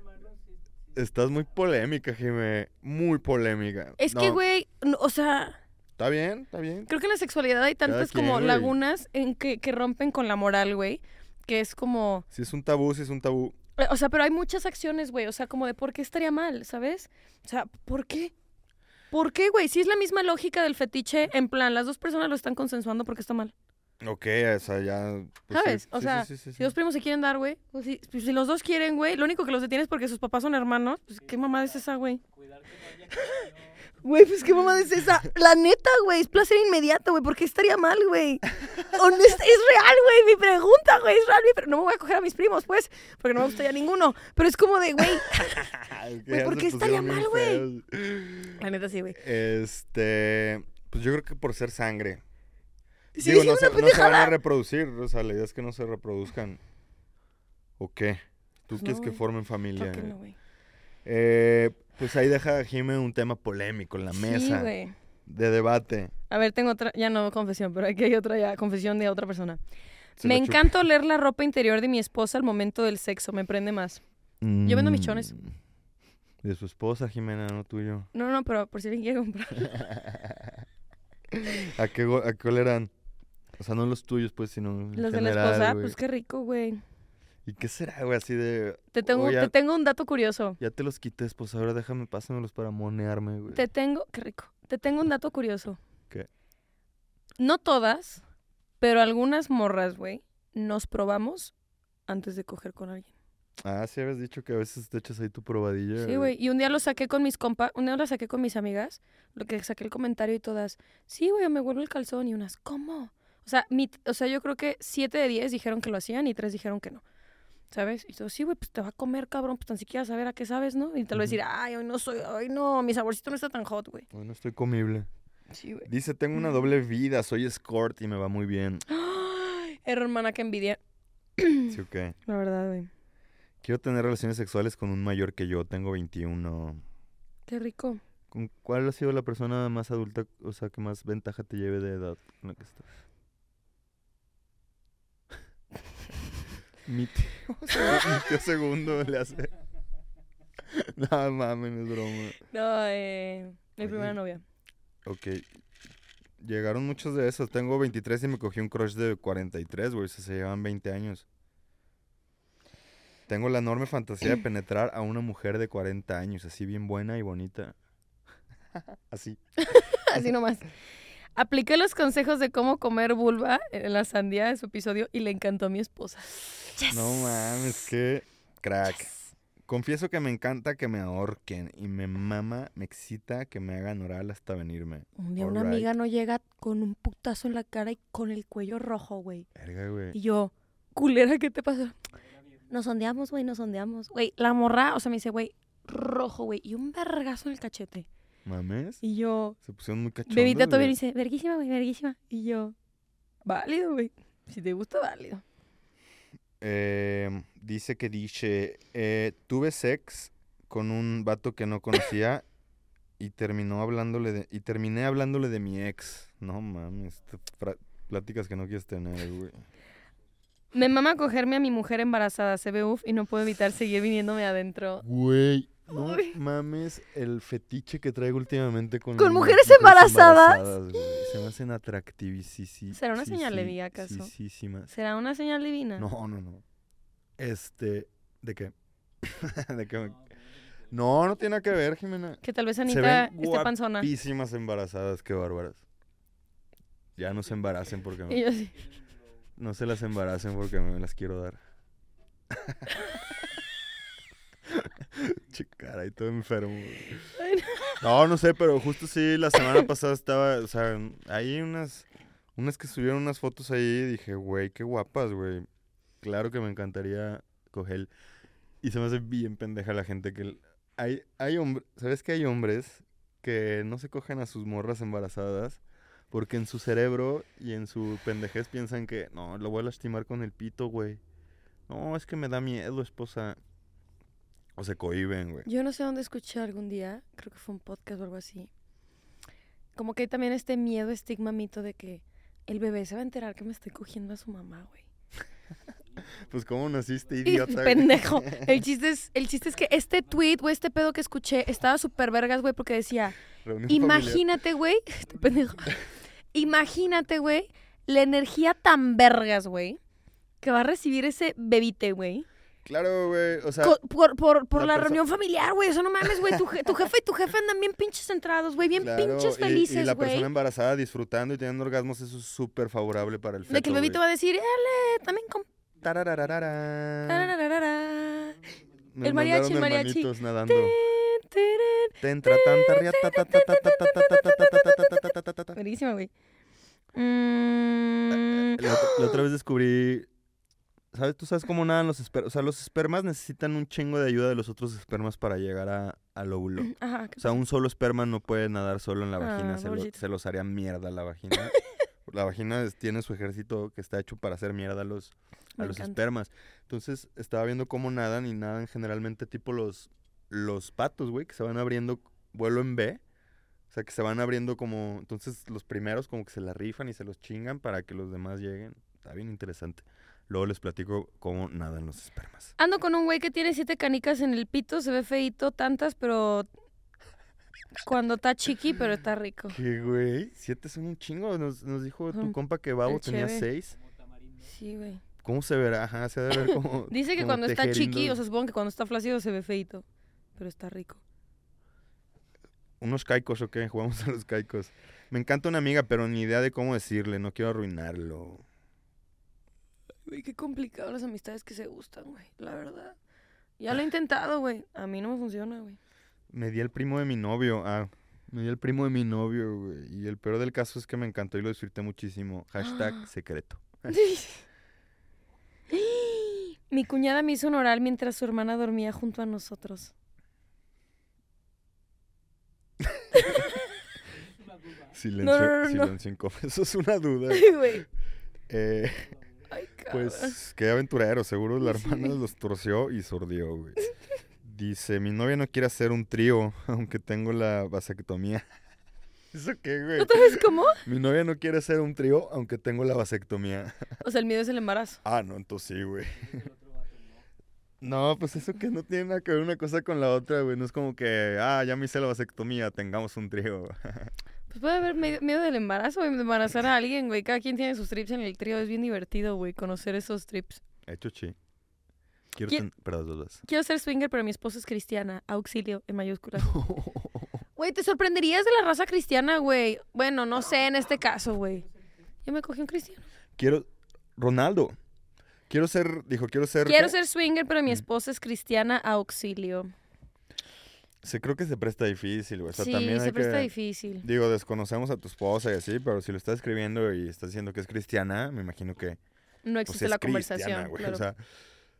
Estás muy polémica, Jime. Muy polémica. Es que, güey, no, o sea, Está bien, está bien. creo que en la sexualidad hay tantas quien, como lagunas en que, que rompen con la moral, güey. Que es como... Si es un tabú, si es un tabú. eh, O sea, pero hay muchas acciones, güey. O sea, como de por qué estaría mal, ¿sabes? O sea, ¿por qué? ¿Por qué, güey? Si es la misma lógica del fetiche, en plan, las dos personas lo están consensuando porque está mal. Ok, o sea, ya. pues sí, ¿Sabes? O sí, sea, sí, sí, sí, Si dos primos se quieren dar, güey. pues si, pues si los dos quieren, güey. Lo único que los detiene es porque sus papás son hermanos. Pues qué mamada es esa, güey. Cuidar que no haya. Güey, pues qué mamada es esa. La neta, güey. Es placer inmediato, güey. ¿Por qué estaría mal, güey? Honest- es real, güey. Mi pregunta, güey. Es real. mi pre- No me voy a coger a mis primos, pues. Porque no me gusta ya ninguno. Pero es como de, güey. Güey, ¿por qué estaría mal, güey? La neta sí, güey. Este. Pues yo creo que por ser sangre. Sí, Digo, sí, no, una se, no se van a reproducir. O sea, la idea es que no se reproduzcan. ¿O qué? ¿Tú Pues quieres que formen familia? No, güey. Eh, pues ahí deja Jime un tema polémico en la Sí, mesa güey. de debate. A ver, tengo otra. Ya no confesión, pero aquí hay otra ya. Confesión de otra persona. Se Me encanta oler la ropa interior de mi esposa al momento del sexo. Me prende más. Yo vendo michones. Mm, De su esposa, Jimena, no tuyo. No, no, pero por si alguien quiere comprar. ¿A qué, a qué olerán? O sea, no los tuyos, pues, sino Los de la esposa, güey. pues qué rico, güey. ¿Y qué será, güey? Así de... Te tengo, "Oh, ya, te tengo un dato curioso. ya te los quité, pues ahora déjame, pásamelos para monearme, güey. Te tengo, qué rico. Te tengo un dato curioso. ¿Qué? No todas, pero algunas morras, güey, nos probamos antes de coger con alguien. Ah, sí habías dicho que a veces te echas ahí tu probadilla. Sí, güey. Y un día lo saqué con mis compas, un día lo saqué con mis amigas, lo que saqué el comentario y todas, sí, güey, me vuelvo el calzón y unas, ¿cómo? O sea, mi, o sea, yo creo que siete de diez dijeron que lo hacían y tres dijeron que no. ¿Sabes? Y todo, sí, güey, pues te va a comer, cabrón, pues tan siquiera saber a qué sabes, ¿no? Y tal vez Ujú. decir, ay, hoy no soy, ay, no, mi saborcito no está tan hot, güey. Bueno, estoy comible. Sí, güey. Dice, tengo una doble vida, soy escort y me va muy bien. Ay, hermana, que envidia. ¿Sí o qué? La verdad, güey. Quiero tener relaciones sexuales con un mayor que yo, tengo 21. Qué rico. ¿Con ¿Cuál ha sido la persona más adulta, o sea, que más ventaja te lleve de edad con la que estás? Mi tío, mi tío segundo le hace. No mames, es broma. No, eh, mi Oye. primera novia. Ok. Llegaron muchos de esos. Tengo 23 y me cogí un crush de 43, güey. o sea, se llevan 20 años. Tengo la enorme fantasía de penetrar a una mujer de 40 años, así bien buena y bonita. así. Así nomás. Apliqué los consejos de cómo comer vulva en la sandía de su episodio y le encantó a mi esposa. No mames, qué crack. Confieso que me encanta que me ahorquen y me mama, me excita que me hagan oral hasta venirme. Un día una amiga no llega con un putazo en la cara y con el cuello rojo, güey. Verga, güey. Y yo, culera, ¿qué te pasa? Nos sondeamos, güey, nos sondeamos. Güey, la morra, o sea, me dice, güey, rojo, güey, y un vergazo en el cachete. ¿Mames? Y yo, Se pusieron muy cachondos, bebita todavía dice, verguísima, güey, verguísima. Y yo, válido, güey. Si te gusta, válido. Eh, dice que dice, eh, tuve sex con un vato que no conocía y terminó hablándole de, y terminé hablándole de mi ex. No mames, pláticas que no quieres tener, güey. Me mama cogerme a mi mujer embarazada, se ve uff y no puedo evitar seguir viniéndome adentro. Güey, no Uy. mames el fetiche que traigo últimamente con, ¿Con mujeres embarazadas? güey. Se me hacen atractivísimas. ¿Será una señal de vida, acaso? Sí, sí, sí, más. ¿Será una señal divina? No, no, no. Este, ¿de qué? ¿De qué? me- No, no tiene nada que ver, Jimena. Que tal vez Anita esté panzona. guapísimas embarazadas, qué bárbaras. Ya no se embaracen porque me- Y yo sí. no se las embaracen porque me las quiero dar. che, caray, todo enfermo. No, no sé, pero justo sí, la semana pasada estaba, o sea, hay unas, unas que subieron unas fotos ahí y dije, güey, qué guapas, güey. Claro que me encantaría coger. Y se me hace bien pendeja la gente que... Hay, hay hombres... ¿Sabes que hay hombres que no se cogen a sus morras embarazadas? Porque en su cerebro y en su pendejez piensan que... No, lo voy a lastimar con el pito, güey. No, es que me da miedo, esposa. O se cohiben, güey. Yo no sé dónde escuché algún día, creo que fue un podcast o algo así. Como que hay también este miedo, estigma, mito de que el bebé se va a enterar que me estoy cogiendo a su mamá, güey. Pues cómo naciste, idiota. pendejo. El chiste es, el chiste es que este tweet, güey, este pedo que escuché, estaba súper vergas, güey, porque decía, Reunión imagínate, güey, este pendejo. Imagínate, güey, la energía tan vergas, güey, que va a recibir ese bebite, güey. Claro, güey. O sea. Por, por, por la, la reunión familiar, güey. Eso no mames, güey. Tu, je tu, jefe y tu jefe andan bien pinches centrados, güey. Bien claro, pinches felices, güey. Y, y, la wey. persona embarazada disfrutando y teniendo orgasmos, eso es súper favorable para el feto. De que el bebito wey. va a decir, ¡Ale! También con. El mariachi, el mariachi. Nadando. Buenísima, güey. La otra vez descubrí ¿Sabes? Tú sabes cómo nadan los espermas. O sea, los espermas necesitan un chingo de ayuda de los otros espermas para llegar a, al óvulo. Ajá. O sea, un solo esperma no puede nadar solo en la vagina. Ah, se, lo- bullshit. se los haría mierda la vagina. la vagina es- tiene su ejército que está hecho para hacer mierda a los, a Me los encanta. espermas. Entonces estaba viendo cómo nadan y nadan generalmente tipo los, los patos, güey, que se van abriendo vuelo en B. O sea, que se van abriendo como... Entonces los primeros como que se la rifan y se los chingan para que los demás lleguen. Está bien interesante. Luego les platico cómo nadan los espermas. Ando con un güey que tiene siete canicas en el pito. Se ve feito tantas, pero... Cuando está chiqui, pero está rico. ¿Qué, güey? Siete son un chingo. Nos, nos dijo tu compa que Babo El tenía seis. Sí, güey. ¿Cómo se verá? Ajá, se ha de ver como... Dice que como cuando está chiqui, o sea, supongo que cuando está flácido se ve feito. Pero está rico. Unos caicos, ¿o qué? Jugamos a los caicos. Me encanta una amiga, pero ni idea de cómo decirle. No quiero arruinarlo. Güey, qué complicado las amistades que se gustan, güey. La verdad. Ya lo he intentado, güey. A mí no me funciona, güey. Me di el primo de mi novio. Ah, me di el primo de mi novio, güey. Y el peor del caso es que me encantó y lo disfruté muchísimo. Hashtag secreto. Mi cuñada me hizo un oral mientras su hermana dormía junto a nosotros. Una duda. Silencio, no, no, no. silencio incómodo. Eso es una duda. Güey. Eh, Ay, pues, qué aventurero. Seguro la Sí. hermana los torció y sordió, güey. Dice, mi novia no quiere hacer un trío, aunque tengo la vasectomía. ¿Eso qué, güey? ¿Otra vez cómo? Mi novia no quiere hacer un trío, aunque tengo la vasectomía. O sea, el miedo es el embarazo. Ah, no, entonces sí, güey. No, pues eso que no tiene nada que ver una cosa con la otra, güey. No es como que, ah, ya me hice la vasectomía, tengamos un trío. Pues puede haber miedo del embarazo, güey, de embarazar a alguien, güey. Cada quien tiene sus trips en el trío. Es bien divertido, güey, conocer esos trips. Hecho, sí. Quiero ¿Quién- ten- Perdón, dudas. Quiero ser swinger, pero mi esposa es cristiana. Auxilio, en mayúsculas. Güey, te sorprenderías de la raza cristiana, güey. Bueno, no sé en este caso, güey. Yo me cogí un cristiano. Quiero... Ronaldo. Quiero ser... Dijo, quiero ser... Quiero ser swinger, pero mi esposa es cristiana. Auxilio. Se creo que se presta difícil, güey. O sea, sí, también se presta que... difícil. Digo, desconocemos a tu esposa y así, pero si lo estás escribiendo y estás diciendo que es cristiana, me imagino que No pues, existe es la conversación. güey. claro. O sea,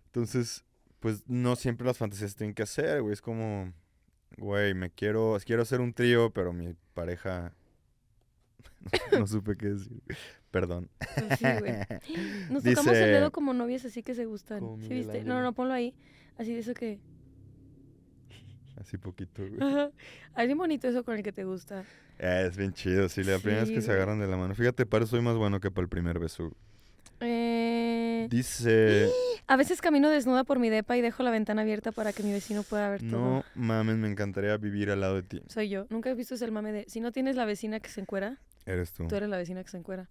entonces, pues no siempre las fantasías tienen que hacer, güey. Es como, güey, me quiero, quiero hacer un trío, pero mi pareja no, no supe qué decir. Perdón. Pues sí, güey. Nos tocamos el dedo como novias, así que se gustan. ¿Sí viste? No, no, ponlo ahí. Así de eso que. Así poquito, güey. Ajá. Ay, bien bonito eso con el que te gusta. Eh, es bien chido, sí, la primera vez Sí, que se agarran de la mano. Fíjate, para soy más bueno que para el primer beso. Eh, Dice, a veces camino desnuda por mi depa y dejo la ventana abierta para que mi vecino pueda ver todo. no mames, me encantaría vivir al lado de ti. Soy yo. Nunca he visto ese mame de. Si no tienes la vecina que se encuera, Eres tú. tú eres la vecina que se encuera.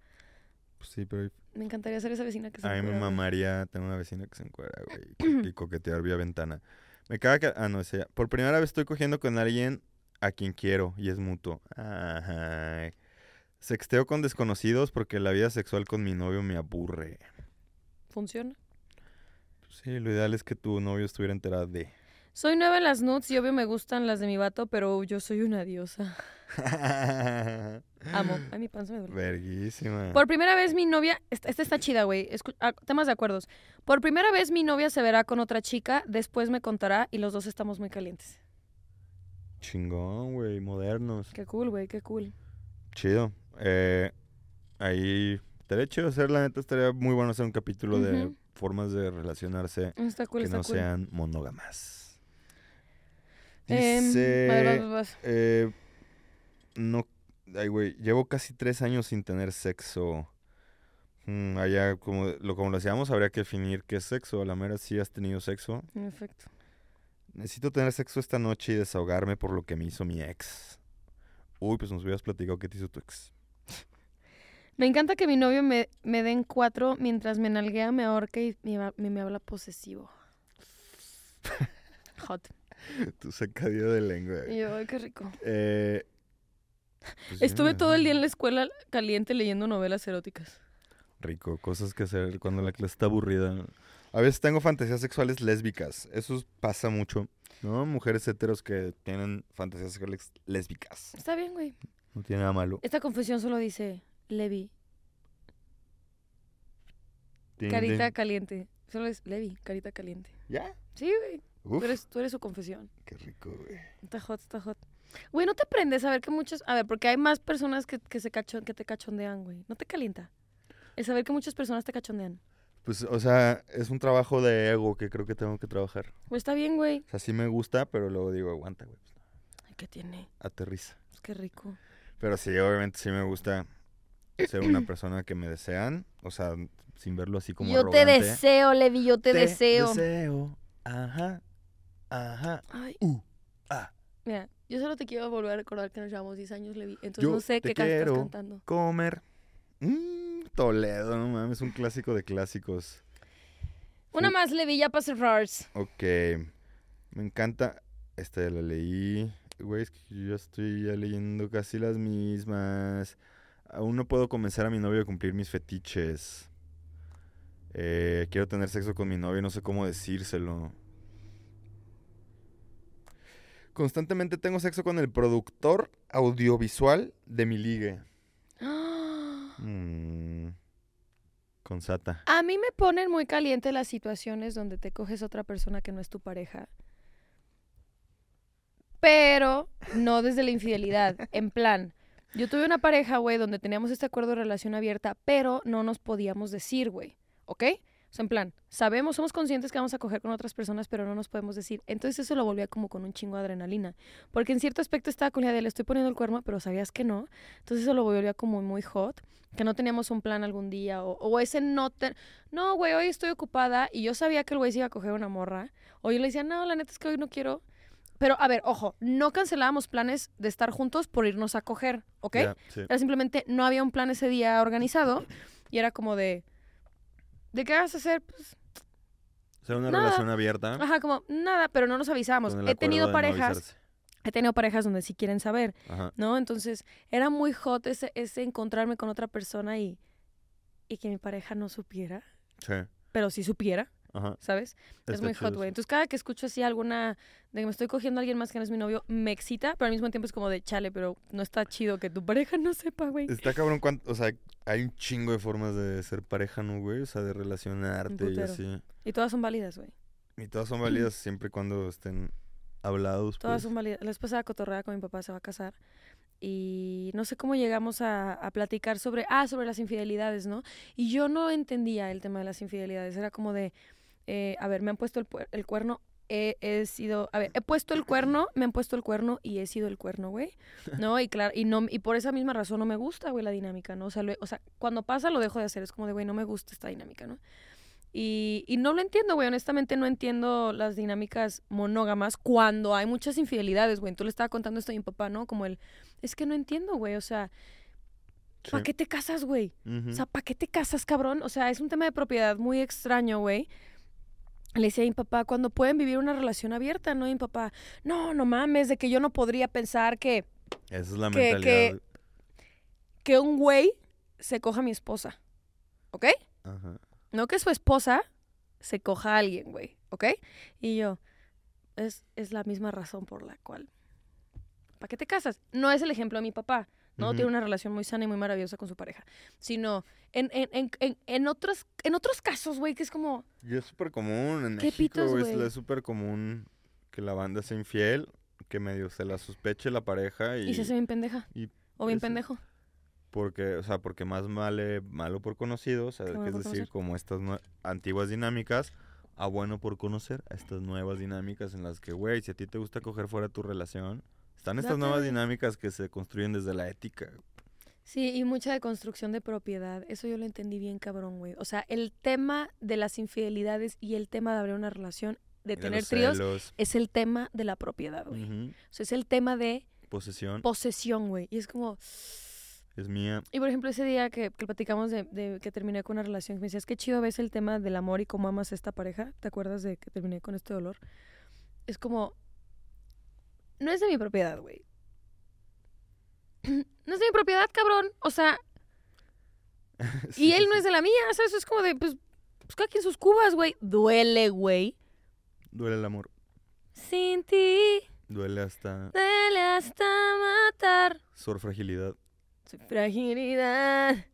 Pues sí, pero Me encantaría ser esa vecina que se A mí me encuera. mamaría tener una vecina que se encuera, güey, y coquetear vía ventana. Me caga que... Ah, no, es ella. Por primera vez estoy cogiendo con alguien a quien quiero y es mutuo. Ay. Sexteo con desconocidos porque la vida sexual con mi novio me aburre. ¿Funciona? Sí, lo ideal es que tu novio estuviera enterado de... Soy nueva en las nudes y obvio me gustan las de mi vato, pero yo soy una diosa. Amo. Ay, mi panza me duele. Verguísima. Por primera vez mi novia, esta, esta está chida, güey. Ah, temas de acuerdos. Por primera vez mi novia se verá con otra chica, después me contará y los dos estamos muy calientes. Chingón, güey, modernos. Qué cool, güey, qué cool. Chido. Eh, ahí estaría chido hacer, la neta, estaría muy bueno hacer un capítulo de formas de relacionarse Está cool, que no cool. sean monógamas. Em, Dice, vas, vas, vas. eh, no, ay, güey, llevo casi tres años sin tener sexo. Mm, allá, como lo, como lo hacíamos, habría que definir qué es sexo. A la mera, si has tenido sexo. En efecto. Necesito tener sexo esta noche y desahogarme por lo que me hizo mi ex. Uy, pues nos hubieras platicado qué te hizo tu ex. Me encanta que mi novio me, me den cuatro mientras me nalguea, me ahorca y me, me, me habla posesivo. Hot. tu sacadillo de lengua. Y yo, ay, qué rico. Eh, pues Estuve ya, todo el día en la escuela caliente leyendo novelas eróticas. Rico, cosas que hacer cuando la clase está aburrida. A veces tengo fantasías sexuales lésbicas. Eso pasa mucho, ¿no? Mujeres heteros que tienen fantasías sexuales lésbicas. Está bien, güey. No tiene nada malo. Esta confesión solo dice Levi, carita caliente. Solo es Levi, carita caliente. ¿Ya? Sí, güey. Uf, Tú eres, tú eres su confesión. qué rico, güey. Está hot, está hot. Güey, no te prendes a ver que muchos. A ver, porque hay más personas que, que, se cachon, que te cachondean, güey. No te calienta. El saber que muchas personas te cachondean. Pues, o sea, es un trabajo de ego que creo que tengo que trabajar. Pues está bien, güey. O sea, sí me gusta, pero luego digo, aguanta, güey. pues, Ay, ¿qué tiene? aterriza. Pues qué rico. Pero sí, obviamente sí me gusta ser una persona que me desean. O sea, sin verlo así como yo te deseo, Levi, yo te, deseo. deseo. Ajá. Ajá. Ay, Uh. Ah. mira, yo solo te quiero volver a recordar que nos llevamos 10 años, Levi. Entonces Yo no sé qué cantas estás cantando. Comer. Mm, Toledo, no mames, un clásico de clásicos. Una más, Levi, ya para cerrar. Ok. Me encanta. Esta ya la leí. Güey, es que yo ya estoy ya leyendo casi las mismas. Aún no puedo convencer a mi novio de cumplir mis fetiches. Eh, quiero tener sexo con mi novio y no sé cómo decírselo. Constantemente tengo sexo con el productor audiovisual de mi ligue. Mm. Con Sata. A mí me ponen muy caliente las situaciones donde te coges otra persona que no es tu pareja. Pero no desde la infidelidad. En plan, yo tuve una pareja, güey, donde teníamos este acuerdo de relación abierta, pero no nos podíamos decir, güey. ¿Ok? O sea, en plan, sabemos, somos conscientes que vamos a coger con otras personas, pero no nos podemos decir. Entonces eso lo volvía como con un chingo de adrenalina. Porque en cierto aspecto estaba con la idea de le estoy poniendo el cuerno, pero sabías que no. Entonces eso lo volvía como muy hot. Que no teníamos un plan algún día. O, o ese no te... No, güey, hoy estoy ocupada. Y yo sabía que el güey se iba a coger una morra. O yo le decía, no, la neta es que hoy no quiero. Pero, a ver, ojo, no cancelábamos planes de estar juntos por irnos a coger, ¿ok? Sí. Era simplemente no había un plan ese día organizado. Y era como de... ¿De qué vas a hacer? Pues, O sea, una Nada. relación abierta. ajá, como nada, pero no nos avisamos. He tenido no parejas, he tenido parejas donde sí quieren saber, Ajá. ¿no? Entonces, era muy hot ese, ese encontrarme con otra persona y, y que mi pareja no supiera, Sí. pero sí supiera, Ajá. ¿sabes? es muy chido hot, güey. Entonces, cada que escucho así alguna de que me estoy cogiendo a alguien más que no es mi novio, me excita, pero al mismo tiempo es como de chale, pero no está chido que tu pareja no sepa, güey. Está cabrón cuánto, o sea, hay un chingo de formas de ser pareja, ¿no, güey? O sea, de relacionarte y así. Y todas son válidas, güey. Y todas son válidas siempre y cuando estén hablados. Todas pues. son válidas. La vez pasada cotorreada con mi papá se va a casar. Y no sé cómo llegamos a, a platicar sobre, ah, sobre las infidelidades, ¿no? Y yo no entendía el tema de las infidelidades. Era como de, eh, a ver, me han puesto el, el cuerno, he, he sido, a ver, he puesto el cuerno, me han puesto el cuerno y he sido el cuerno, güey. ¿No? Y claro, y no, y por esa misma razón no me gusta, güey, la dinámica, ¿no? O sea, lo- o sea, cuando pasa lo dejo de hacer. Es como de, güey, no me gusta esta dinámica, ¿no? Y, y no lo entiendo, güey. Honestamente no entiendo las dinámicas monógamas cuando hay muchas infidelidades, güey. Tú le estaba contando esto a mi papá, ¿no? Como el, es que no entiendo, güey. O sea, Sí. ¿para qué te casas, güey? Ujú. O sea, ¿para qué te casas, cabrón? O sea, es un tema de propiedad muy extraño, güey. Le decía a mi papá, cuando pueden vivir una relación abierta, ¿no? Y mi papá, no, no mames, de que yo no podría pensar que, Esa es la que- mentalidad. que- que un güey se coja a mi esposa. ¿Ok? Ajá. No que su esposa se coja a alguien, güey, ¿ok? Y yo, es, es la misma razón por la cual. ¿Para qué te casas? No es el ejemplo de mi papá, ¿no? Tiene una relación muy sana y muy maravillosa con su pareja. Sino en, en, en, en, en otros, en otros casos, güey, que es como. Y es súper común en ¿Qué México, pitos, güey? Es súper común que la banda sea infiel, que medio se la sospeche la pareja y... Y, se hace bien pendeja. y O bien eso- pendejo. Porque, o sea, porque más vale malo por conocido, o sea, Qué que bueno es decir, conocer. como estas antiguas dinámicas, a bueno por conocer a estas nuevas dinámicas en las que, güey, si a ti te gusta coger fuera tu relación, están estas nuevas dinámicas que se construyen desde la ética. Sí, y mucha de construcción de propiedad. Eso yo lo entendí bien, cabrón, güey. O sea, el tema de las infidelidades y el tema de abrir una relación, de y tener tríos, es el tema de la propiedad, güey. O sea, es el tema de posesión, posesión, güey. Y es como. es mía. Y por ejemplo, ese día que, que platicamos de, de que terminé con una relación, me decías, qué chido ves el tema del amor y cómo amas a esta pareja. ¿Te acuerdas de que terminé con este dolor? Es como. No es de mi propiedad, güey. No es de mi propiedad, cabrón. O sea, Sí, y él sí, no es de la mía. O sea, eso es como de, pues, pues cada quien sus cubas, güey. Duele, güey. Duele el amor, Sin ti, duele hasta duele hasta matar. su fragilidad. Su fragilidad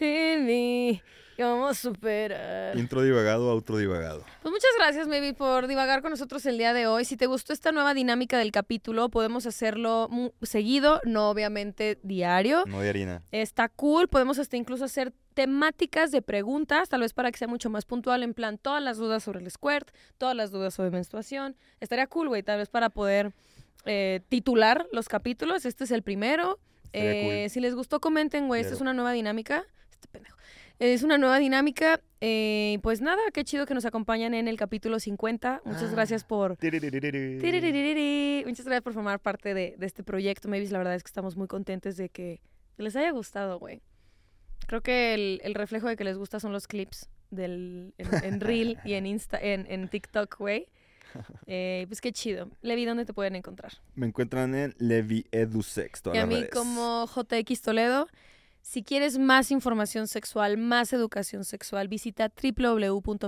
en mí. ¿Cómo superar? Intro divagado, outro divagado. Pues muchas gracias, Maybe, por divagar con nosotros el día de hoy. Si te gustó esta nueva dinámica del capítulo, podemos hacerlo seguido, no obviamente diario. No de harina. Está cool, podemos hasta incluso hacer temáticas de preguntas, tal vez para que sea mucho más puntual, en plan, todas las dudas sobre el squirt, todas las dudas sobre menstruación. Estaría cool, güey, tal vez para poder eh, titular los capítulos. Este es el primero. Eh, Si les gustó, comenten, güey, esta es una nueva dinámica. Este pendejo. Es una nueva dinámica. eh, pues nada, qué chido que nos acompañan en el capítulo 50. Muchas Ah. gracias por... Muchas gracias por formar parte de, de este proyecto, Mavis. La verdad es que estamos muy contentes de que les haya gustado, güey. Creo que el, el reflejo de que les gusta son los clips del, en, en Reel y en, Insta, en, en TikTok, güey. Eh, pues qué chido. Levi, ¿dónde te pueden encontrar? Me encuentran en Levi Edusex, todas Y a las mí redes. como JX Toledo. Si quieres más información sexual, más educación sexual, visita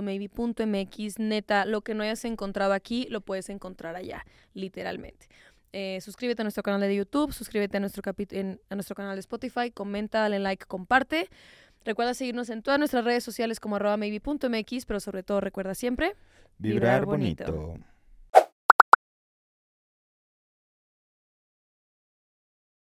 www.maybe.mx. Neta, lo que no hayas encontrado aquí, lo puedes encontrar allá, literalmente. Eh, suscríbete a nuestro canal de YouTube, suscríbete a nuestro, en- a nuestro canal de Spotify, comenta, dale like, comparte. Recuerda seguirnos en todas nuestras redes sociales como arroba maybe.mx, pero sobre todo recuerda siempre Vibrar vibrar bonito. bonito.